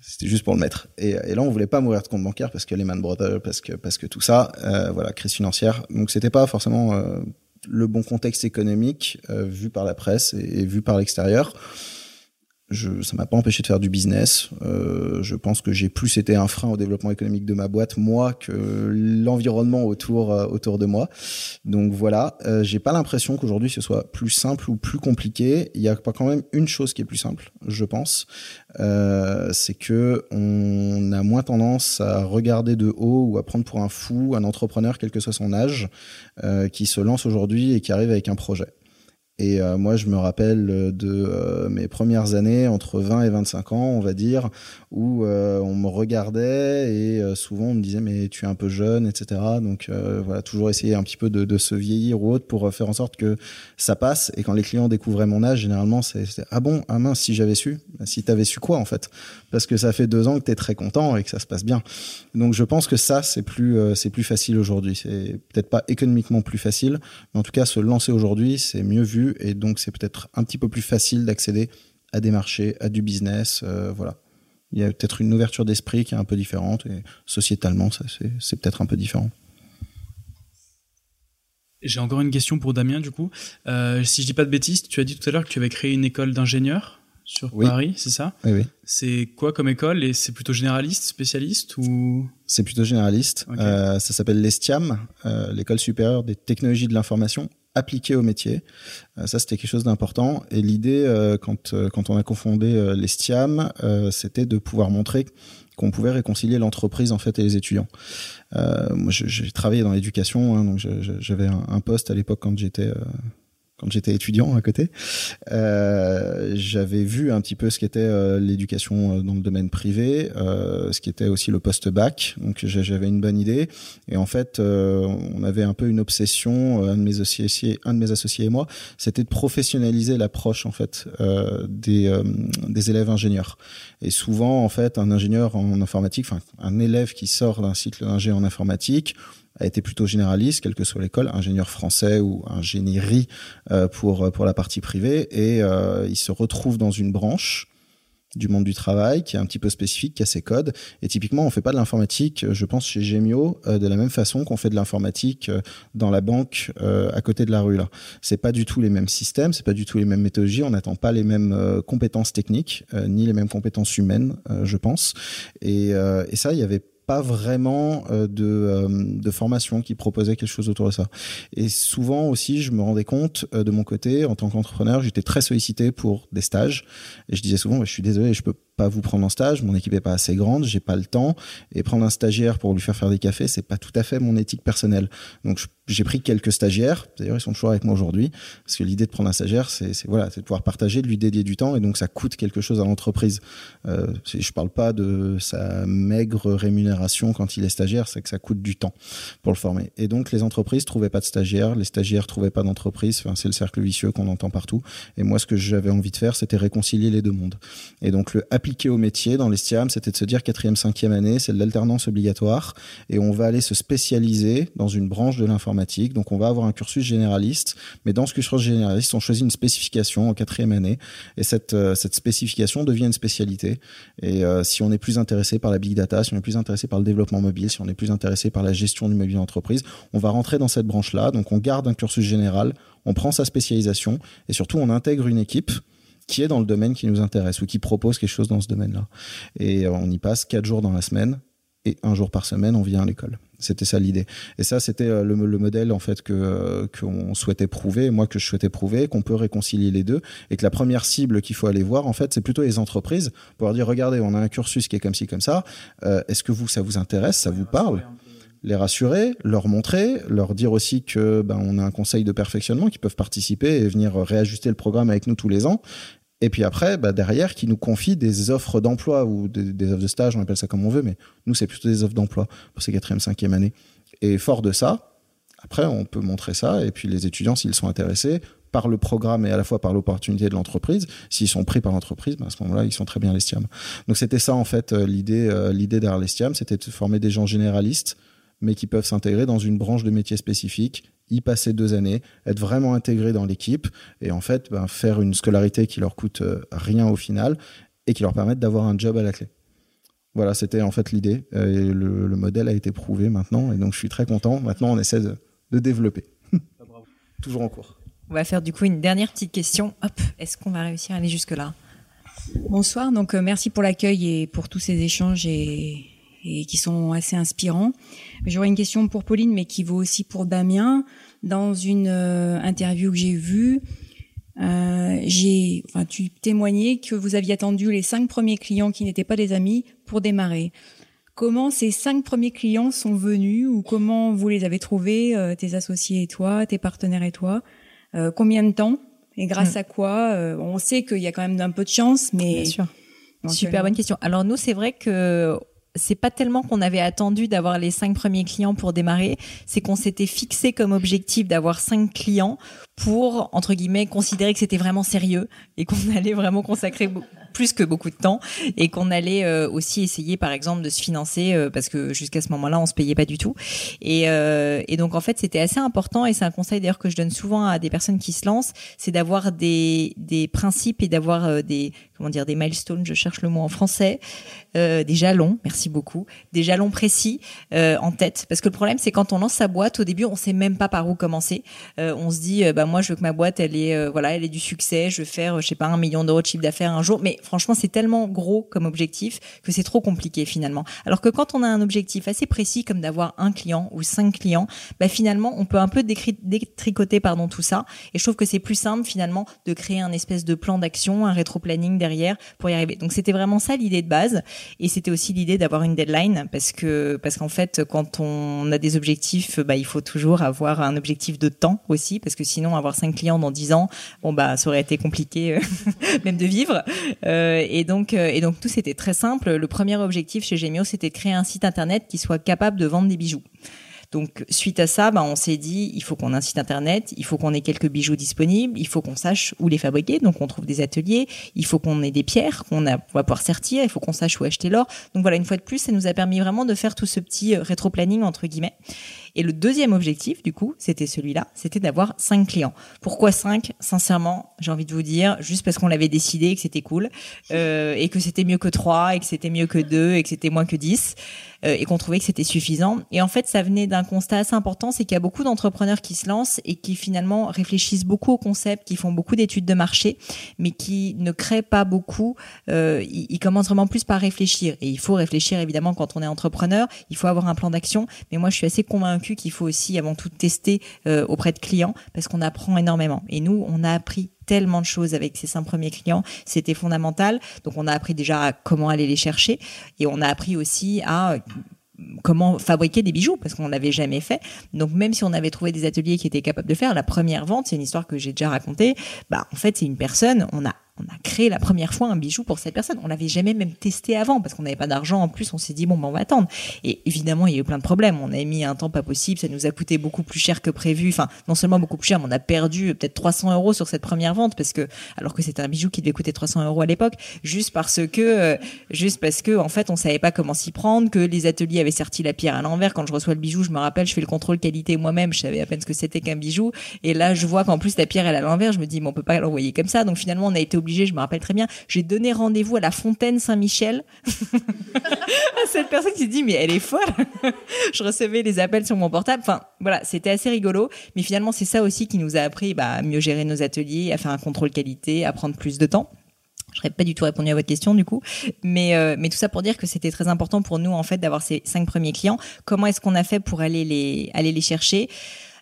C'était juste pour le mettre. Et, là, on voulait pas mourir de compte bancaire parce que les Man Brothers, parce que parce que tout ça, euh, voilà, crise financière. Donc c'était pas forcément euh, le bon contexte économique euh, vu par la presse et vu par l'extérieur je, ça m'a pas empêché de faire du business. Euh, je pense que j'ai plus été un frein au développement économique de ma boîte moi que l'environnement autour euh, autour de moi. Donc voilà, euh, j'ai pas l'impression qu'aujourd'hui ce soit plus simple ou plus compliqué. Il y a quand même une chose qui est plus simple, je pense, euh, c'est que on a moins tendance à regarder de haut ou à prendre pour un fou un entrepreneur quel que soit son âge qui se lance aujourd'hui et qui arrive avec un projet. Et euh, moi, je me rappelle de euh, mes premières années, entre 20 et 25 ans, on va dire, où euh, on me regardait et souvent on me disait mais tu es un peu jeune, etc. Donc voilà, toujours essayer un petit peu de, de, se vieillir ou autre pour faire en sorte que ça passe. Et quand les clients découvraient mon âge, généralement c'est ah bon, ah mince, si j'avais su, si t'avais su quoi en fait, parce que ça fait deux ans que t'es très content et que ça se passe bien. Donc je pense que ça c'est plus c'est plus facile aujourd'hui. C'est peut-être pas économiquement plus facile, mais en tout cas se lancer aujourd'hui c'est mieux vu et donc c'est peut-être un petit peu plus facile d'accéder à des marchés, à du business, euh, voilà. Il y a peut-être une ouverture d'esprit qui est un peu différente et sociétalement, ça c'est peut-être un peu différent. J'ai encore une question pour Damien du coup. Euh, si je dis pas de bêtises, tu as dit tout à l'heure que tu avais créé une école d'ingénieur sur Paris, c'est ça? Oui, oui. C'est quoi comme école? Et c'est plutôt généraliste, spécialiste ou? C'est plutôt généraliste. Euh, ça s'appelle l'ESTIAM, euh, l'école supérieure des technologies de l'information appliqué au métier. Euh, ça, c'était quelque chose d'important. Et l'idée, euh, quand, euh, quand on a confondé les STIAM, c'était de pouvoir montrer qu'on pouvait réconcilier l'entreprise en fait et les étudiants. moi, j'ai travaillé dans l'éducation, hein, donc j'avais un, un, poste à l'époque quand j'étais quand j'étais étudiant à côté. Euh, j'avais vu un petit peu ce qu'était euh, l'éducation euh, dans le domaine privé, euh, ce qui était aussi le post-bac. Donc j'avais une bonne idée. Et en fait, euh, on avait un peu une obsession, un de mes associés, un de mes associés et moi, c'était de professionnaliser l'approche en fait des, des élèves ingénieurs. Et souvent, en fait, un ingénieur en informatique, enfin un élève qui sort d'un cycle d'ingé en informatique a été plutôt généraliste, quelle que soit l'école, ingénieur français ou ingénierie euh, pour pour la partie privée, et euh, il se retrouve dans une branche du monde du travail qui est un petit peu spécifique, qui a ses codes. Et typiquement, on fait pas de l'informatique, je pense, chez Gemio, euh, de la même façon qu'on fait de l'informatique euh, dans la banque euh, à côté de la rue. Là, c'est pas du tout les mêmes systèmes, c'est pas du tout les mêmes méthodologies. On n'attend pas les mêmes compétences techniques, ni les mêmes compétences humaines, je pense. Et, et ça, il y avait pas vraiment euh, de, euh, de formation qui proposait quelque chose autour de ça. Et souvent aussi, je me rendais compte euh, de mon côté, en tant qu'entrepreneur, j'étais très sollicité pour des stages. Et je disais souvent, je suis désolé, je peux pas vous prendre en stage, mon équipe est pas assez grande, j'ai pas le temps, et prendre un stagiaire pour lui faire faire des cafés, c'est pas tout à fait mon éthique personnelle. Donc j'ai pris quelques stagiaires, d'ailleurs ils sont toujours avec moi aujourd'hui, parce que l'idée de prendre un stagiaire, c'est voilà, c'est de pouvoir partager, de lui dédier du temps, et donc ça coûte quelque chose à l'entreprise. Euh, je parle pas de sa maigre rémunération quand il est stagiaire, c'est que ça coûte du temps pour le former. Et donc les entreprises trouvaient pas de stagiaires, les stagiaires trouvaient pas d'entreprise, enfin, c'est le cercle vicieux qu'on entend partout. Et moi ce que j'avais envie de faire, c'était réconcilier les deux mondes. Et donc le appliquer au métier dans les STIAM, c'était de se dire quatrième, cinquième année, c'est de l'alternance obligatoire et on va aller se spécialiser dans une branche de l'informatique. Donc on va avoir un cursus généraliste, mais dans ce cursus généraliste, on choisit une spécification en quatrième année et cette, euh, spécification devient une spécialité. Et euh, si on est plus intéressé par la big data, si on est plus intéressé par le développement mobile, si on est plus intéressé par la gestion du mobile d'entreprise, on va rentrer dans cette branche-là. Donc on garde un cursus général, on prend sa spécialisation et surtout on intègre une équipe qui est dans le domaine qui nous intéresse ou qui propose quelque chose dans ce domaine-là. Et euh, on y passe quatre jours dans la semaine et un jour par semaine, on vient à l'école. C'était ça l'idée. Et ça, c'était euh, le, modèle en fait que euh, qu'on souhaitait prouver, moi que je souhaitais prouver, qu'on peut réconcilier les deux, et que la première cible qu'il faut aller voir, en fait, c'est plutôt les entreprises pour leur dire regardez, on a un cursus qui est comme ci comme ça. Est-ce que vous, ça vous intéresse, ça vous parle les rassurer, leur montrer, leur dire aussi que ben, on a un conseil de perfectionnement qui peuvent participer et venir réajuster le programme avec nous tous les ans et puis après, bah derrière, qui nous confie des offres d'emploi ou des, offres de stage, on appelle ça comme on veut, mais nous, c'est plutôt des offres d'emploi pour ces quatrième, cinquième années. Et fort de ça, après, on peut montrer ça, et puis les étudiants, s'ils sont intéressés par le programme et à la fois par l'opportunité de l'entreprise, s'ils sont pris par l'entreprise, bah à ce moment-là, ils sont très bien l'estiam. Donc c'était ça, en fait, euh, l'idée euh, l'idée derrière l'estiam, c'était de former des gens généralistes, mais qui peuvent s'intégrer dans une branche de métier spécifique y passer deux années, être vraiment intégrés dans l'équipe et en fait ben, faire une scolarité qui leur coûte euh, rien au final et qui leur permette d'avoir un job à la clé. Voilà, c'était en fait l'idée euh, et le, modèle a été prouvé maintenant et donc je suis très content. Maintenant, on essaie de, développer. Toujours en cours. On va faire du coup une dernière petite question. Hop, est-ce qu'on va réussir à aller jusque là Bonsoir. Donc euh, merci pour l'accueil et pour tous ces échanges et et qui sont assez inspirants. J'aurais une question pour Pauline, mais qui vaut aussi pour Damien. Dans une euh, interview que j'ai vue, euh, j'ai, enfin, tu témoignais que vous aviez attendu les cinq premiers clients qui n'étaient pas des amis pour démarrer. Comment ces cinq premiers clients sont venus ou comment vous les avez trouvés, euh, tes associés et toi, tes partenaires et toi Combien de temps et grâce mm. à quoi On sait qu'il y a quand même un peu de chance, mais Bien sûr. Super bonne question. Alors nous, c'est vrai que c'est pas tellement qu'on avait attendu d'avoir les cinq premiers clients pour démarrer, c'est qu'on s'était fixé comme objectif d'avoir cinq clients pour entre guillemets considérer que c'était vraiment sérieux et qu'on allait vraiment consacrer plus que beaucoup de temps et qu'on allait euh, aussi essayer par exemple de se financer euh, parce que jusqu'à ce moment-là on se payait pas du tout. Et, euh, et donc en fait c'était assez important et c'est un conseil d'ailleurs que je donne souvent à des personnes qui se lancent c'est d'avoir des, des principes et d'avoir des comment dire des milestones je cherche le mot en français des jalons merci beaucoup des jalons précis en tête parce que le problème c'est quand on lance sa boîte au début on sait même pas par où commencer on se dit bah moi je veux que ma boîte elle est voilà elle ait du succès je veux faire je sais pas un million d'euros de chiffre d'affaires un jour mais franchement, c'est tellement gros comme objectif que c'est trop compliqué finalement. Alors que quand on a un objectif assez précis comme d'avoir un client ou cinq clients, bah finalement, on peut un peu détricoter pardon tout ça. Et je trouve que c'est plus simple finalement de créer un espèce de plan d'action, un rétro-planning derrière pour y arriver. Donc c'était vraiment ça l'idée de base. Et c'était aussi l'idée d'avoir une deadline parce que parce qu'en fait, quand on a des objectifs, bah il faut toujours avoir un objectif de temps aussi parce que sinon avoir cinq clients dans dix ans, bon bah ça aurait été compliqué euh, même de vivre. Euh, et donc, euh, et donc tout c'était très simple. Le premier objectif chez Gemio, c'était de créer un site internet qui soit capable de vendre des bijoux. Donc suite à ça, bah, on s'est dit il faut qu'on ait un site internet, il faut qu'on ait quelques bijoux disponibles, il faut qu'on sache où les fabriquer, donc on trouve des ateliers, il faut qu'on ait des pierres qu'on va pouvoir sertir, il faut qu'on sache où acheter l'or. Donc voilà, une fois de plus, ça nous a permis vraiment de faire tout ce petit euh, rétro-planning entre guillemets. Et le deuxième objectif, du coup, c'était celui-là, c'était d'avoir cinq clients. Pourquoi cinq? Sincèrement, j'ai envie de vous dire, juste parce qu'on l'avait décidé et que c'était cool, euh, et que c'était mieux que trois, et que c'était mieux que deux, et que c'était moins que dix, euh, et qu'on trouvait que c'était suffisant. Et en fait, ça venait d'un constat assez important, c'est qu'il y a beaucoup d'entrepreneurs qui se lancent et qui finalement réfléchissent beaucoup au concept, qui font beaucoup d'études de marché, mais qui ne créent pas beaucoup. Euh, ils, commencent vraiment plus par réfléchir. Et il faut réfléchir évidemment quand on est entrepreneur. Il faut avoir un plan d'action. Mais moi, je suis assez convaincue qu'il faut aussi avant tout tester auprès de clients parce qu'on apprend énormément. Et nous, on a appris tellement de choses avec ces cinq premiers clients, c'était fondamental. Donc on a appris déjà à comment aller les chercher et on a appris aussi à comment fabriquer des bijoux parce qu'on l'avait jamais fait. Donc même si on avait trouvé des ateliers qui étaient capables de faire la première vente, c'est une histoire que j'ai déjà racontée. Bah en fait c'est une personne, on a on a créé la première fois un bijou pour cette personne. On l'avait jamais même testé avant parce qu'on n'avait pas d'argent. En plus, on s'est dit bon, ben, on va attendre. Et évidemment, il y a eu plein de problèmes. On a mis un temps pas possible. Ça nous a coûté beaucoup plus cher que prévu. Enfin, non seulement beaucoup plus cher, mais on a perdu peut-être 300 euros sur cette première vente parce que, alors que c'était un bijou qui devait coûter 300 euros à l'époque, juste parce que, euh, juste parce que, en fait, on savait pas comment s'y prendre, que les ateliers avaient sorti la pierre à l'envers. Quand je reçois le bijou, je me rappelle, je fais le contrôle qualité moi-même. Je savais à peine ce que c'était qu'un bijou. Et là, je vois qu'en plus la pierre elle est à l'envers. Je me dis, bon, on peut pas l'envoyer comme ça. Donc finalement, on a été. Je me rappelle très bien j'ai donné rendez-vous à la fontaine Saint-Michel cette personne qui se dit mais elle est folle. je recevais les appels sur mon portable. Enfin voilà, c'était assez rigolo. Mais finalement, c'est ça aussi qui nous a appris bah, à mieux gérer nos ateliers, à faire un contrôle qualité, à prendre plus de temps. Je n'aurais pas du tout répondu à votre question du coup, mais euh, mais tout ça pour dire que c'était très important pour nous en fait d'avoir ces cinq premiers clients. Comment est-ce qu'on a fait pour aller les aller les chercher?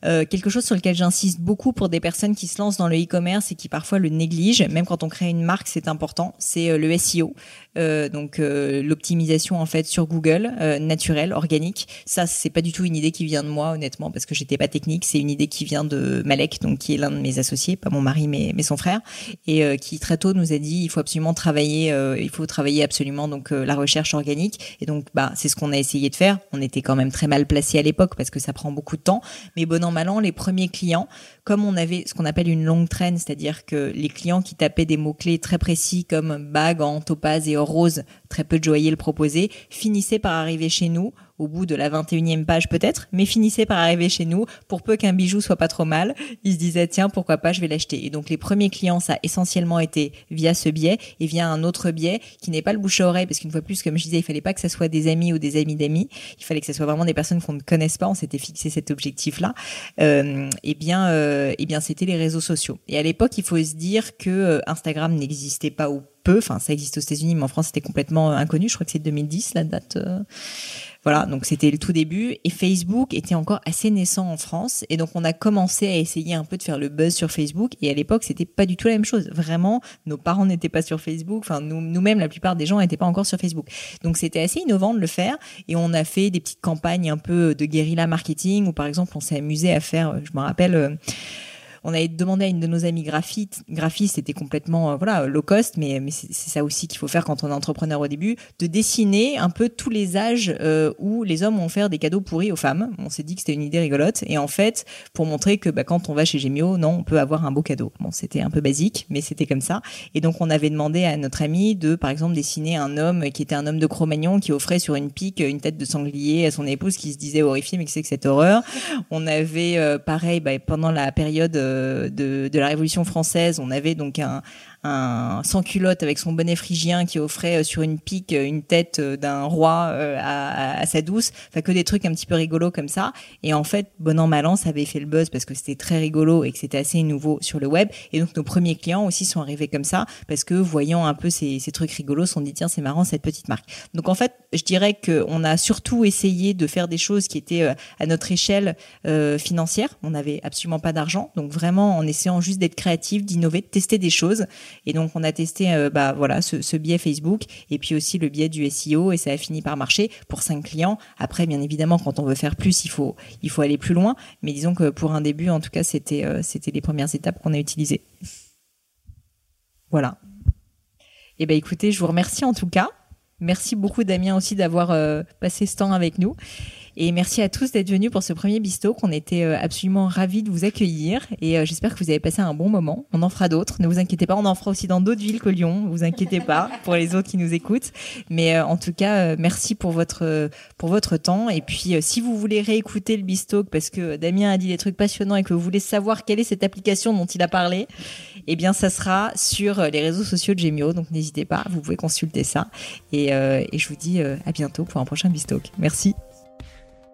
Euh, quelque chose sur lequel j'insiste beaucoup pour des personnes qui se lancent dans le e-commerce et qui parfois le négligent, même quand on crée une marque, c'est important, c'est euh, le SEO. Euh, donc l'optimisation en fait sur Google, naturelle, organique. Ça, c'est pas du tout une idée qui vient de moi, honnêtement, parce que j'étais pas technique. C'est une idée qui vient de Malek, donc qui est l'un de mes associés, pas mon mari, mais, mais son frère, et qui très tôt nous a dit il faut absolument travailler, il faut travailler absolument donc la recherche organique. Et donc, bah, c'est ce qu'on a essayé de faire. On était quand même très mal placé à l'époque parce que ça prend beaucoup de temps, mais bon an les premiers clients comme on avait ce qu'on appelle une longue traîne, c'est-à-dire que les clients qui tapaient des mots-clés très précis comme bague en topaz et or rose, très peu de joailliers le proposaient, finissaient par arriver chez nous au bout de la 21e page peut-être, mais finissait par arriver chez nous pour peu qu'un bijou soit pas trop mal. Il se disait tiens pourquoi pas je vais l'acheter. Et donc les premiers clients ça a essentiellement été via ce biais et via un autre biais qui n'est pas le bouche à oreille parce qu'une fois plus comme je disais il fallait pas que ça soit des amis ou des amis d'amis, il fallait que ce soit vraiment des personnes qu'on ne connaisse pas. On s'était fixé cet objectif là. Euh, et bien euh, et bien c'était les réseaux sociaux. Et à l'époque il faut se dire que euh, Instagram n'existait pas ou peu. Enfin ça existe aux États-Unis mais en France c'était complètement inconnu. Je crois que c'est 2010 la date. Voilà, donc c'était le tout début. Et Facebook était encore assez naissant en France. Et donc on a commencé à essayer un peu de faire le buzz sur Facebook. Et à l'époque c'était pas du tout la même chose. Vraiment, nos parents n'étaient pas sur Facebook, enfin nous nous-mêmes la plupart des gens n'étaient pas encore sur Facebook. Donc c'était assez innovant de le faire. Et on a fait des petites campagnes un peu de guérilla marketing où par exemple on s'est amusé à faire, je me rappelle euh, on avait demandé à une de nos amies graphistes, graphiste, c'était complètement euh, voilà low cost, mais, c'est ça aussi qu'il faut faire quand on est entrepreneur au début, de dessiner un peu tous les âges euh, où les hommes ont fait des cadeaux pourris aux femmes. On s'est dit que c'était une idée rigolote, et en fait, pour montrer que bah, quand on va chez Gemio, non, on peut avoir un beau cadeau. C'était un peu basique, mais c'était comme ça. Et donc on avait demandé à notre ami de, par exemple, dessiner un homme qui était un homme de Cro-Magnon qui offrait sur une pique une tête de sanglier à son épouse qui se disait horrifiée, mais que c'est que cette horreur. On avait euh, pareil bah, pendant la période de, de, la Révolution française, on avait donc un, un sans culotte avec son bonnet phrygien qui offrait euh, sur une pique euh, une tête euh, d'un roi à, à, sa douce. Enfin que des trucs un petit peu rigolos comme ça. Et en fait, bon an mal an, ça avait fait le buzz parce que c'était très rigolo et que c'était assez nouveau sur le web. Et donc nos premiers clients aussi sont arrivés comme ça parce que voyant un peu ces, ces trucs rigolos, sont dit tiens c'est marrant cette petite marque. Donc en fait, je dirais qu'on a surtout essayé de faire des choses qui étaient à notre échelle euh, financière. On n'avait absolument pas d'argent, donc vraiment en essayant juste d'être créatif, d'innover, de tester des choses. Et donc, on a testé euh, bah, voilà, ce, biais Facebook et puis aussi le biais du SEO et ça a fini par marcher pour cinq clients. Après, bien évidemment, quand on veut faire plus, il faut, il faut aller plus loin. Mais disons que pour un début, en tout cas, c'était euh, les premières étapes qu'on a utilisées. Voilà. Eh ben écoutez, je vous remercie en tout cas. Merci beaucoup Damien aussi d'avoir euh, passé ce temps avec nous. Et merci à tous d'être venus pour ce premier bisto qu'on était euh, absolument ravis de vous accueillir. Et euh, j'espère que vous avez passé un bon moment. On en fera d'autres. Ne vous inquiétez pas, on en fera aussi dans d'autres villes que Lyon. Ne vous inquiétez pas pour les autres qui nous écoutent. Mais en tout cas, merci pour votre pour votre temps. Et puis, si vous voulez réécouter le bisto parce que Damien a dit des trucs passionnants et que vous voulez savoir quelle est cette application dont il a parlé, eh bien, ça sera sur les réseaux sociaux de Gemio. Donc, n'hésitez pas, vous pouvez consulter ça. Et euh, et, je vous dis euh, à bientôt pour un prochain Bistalk. Merci.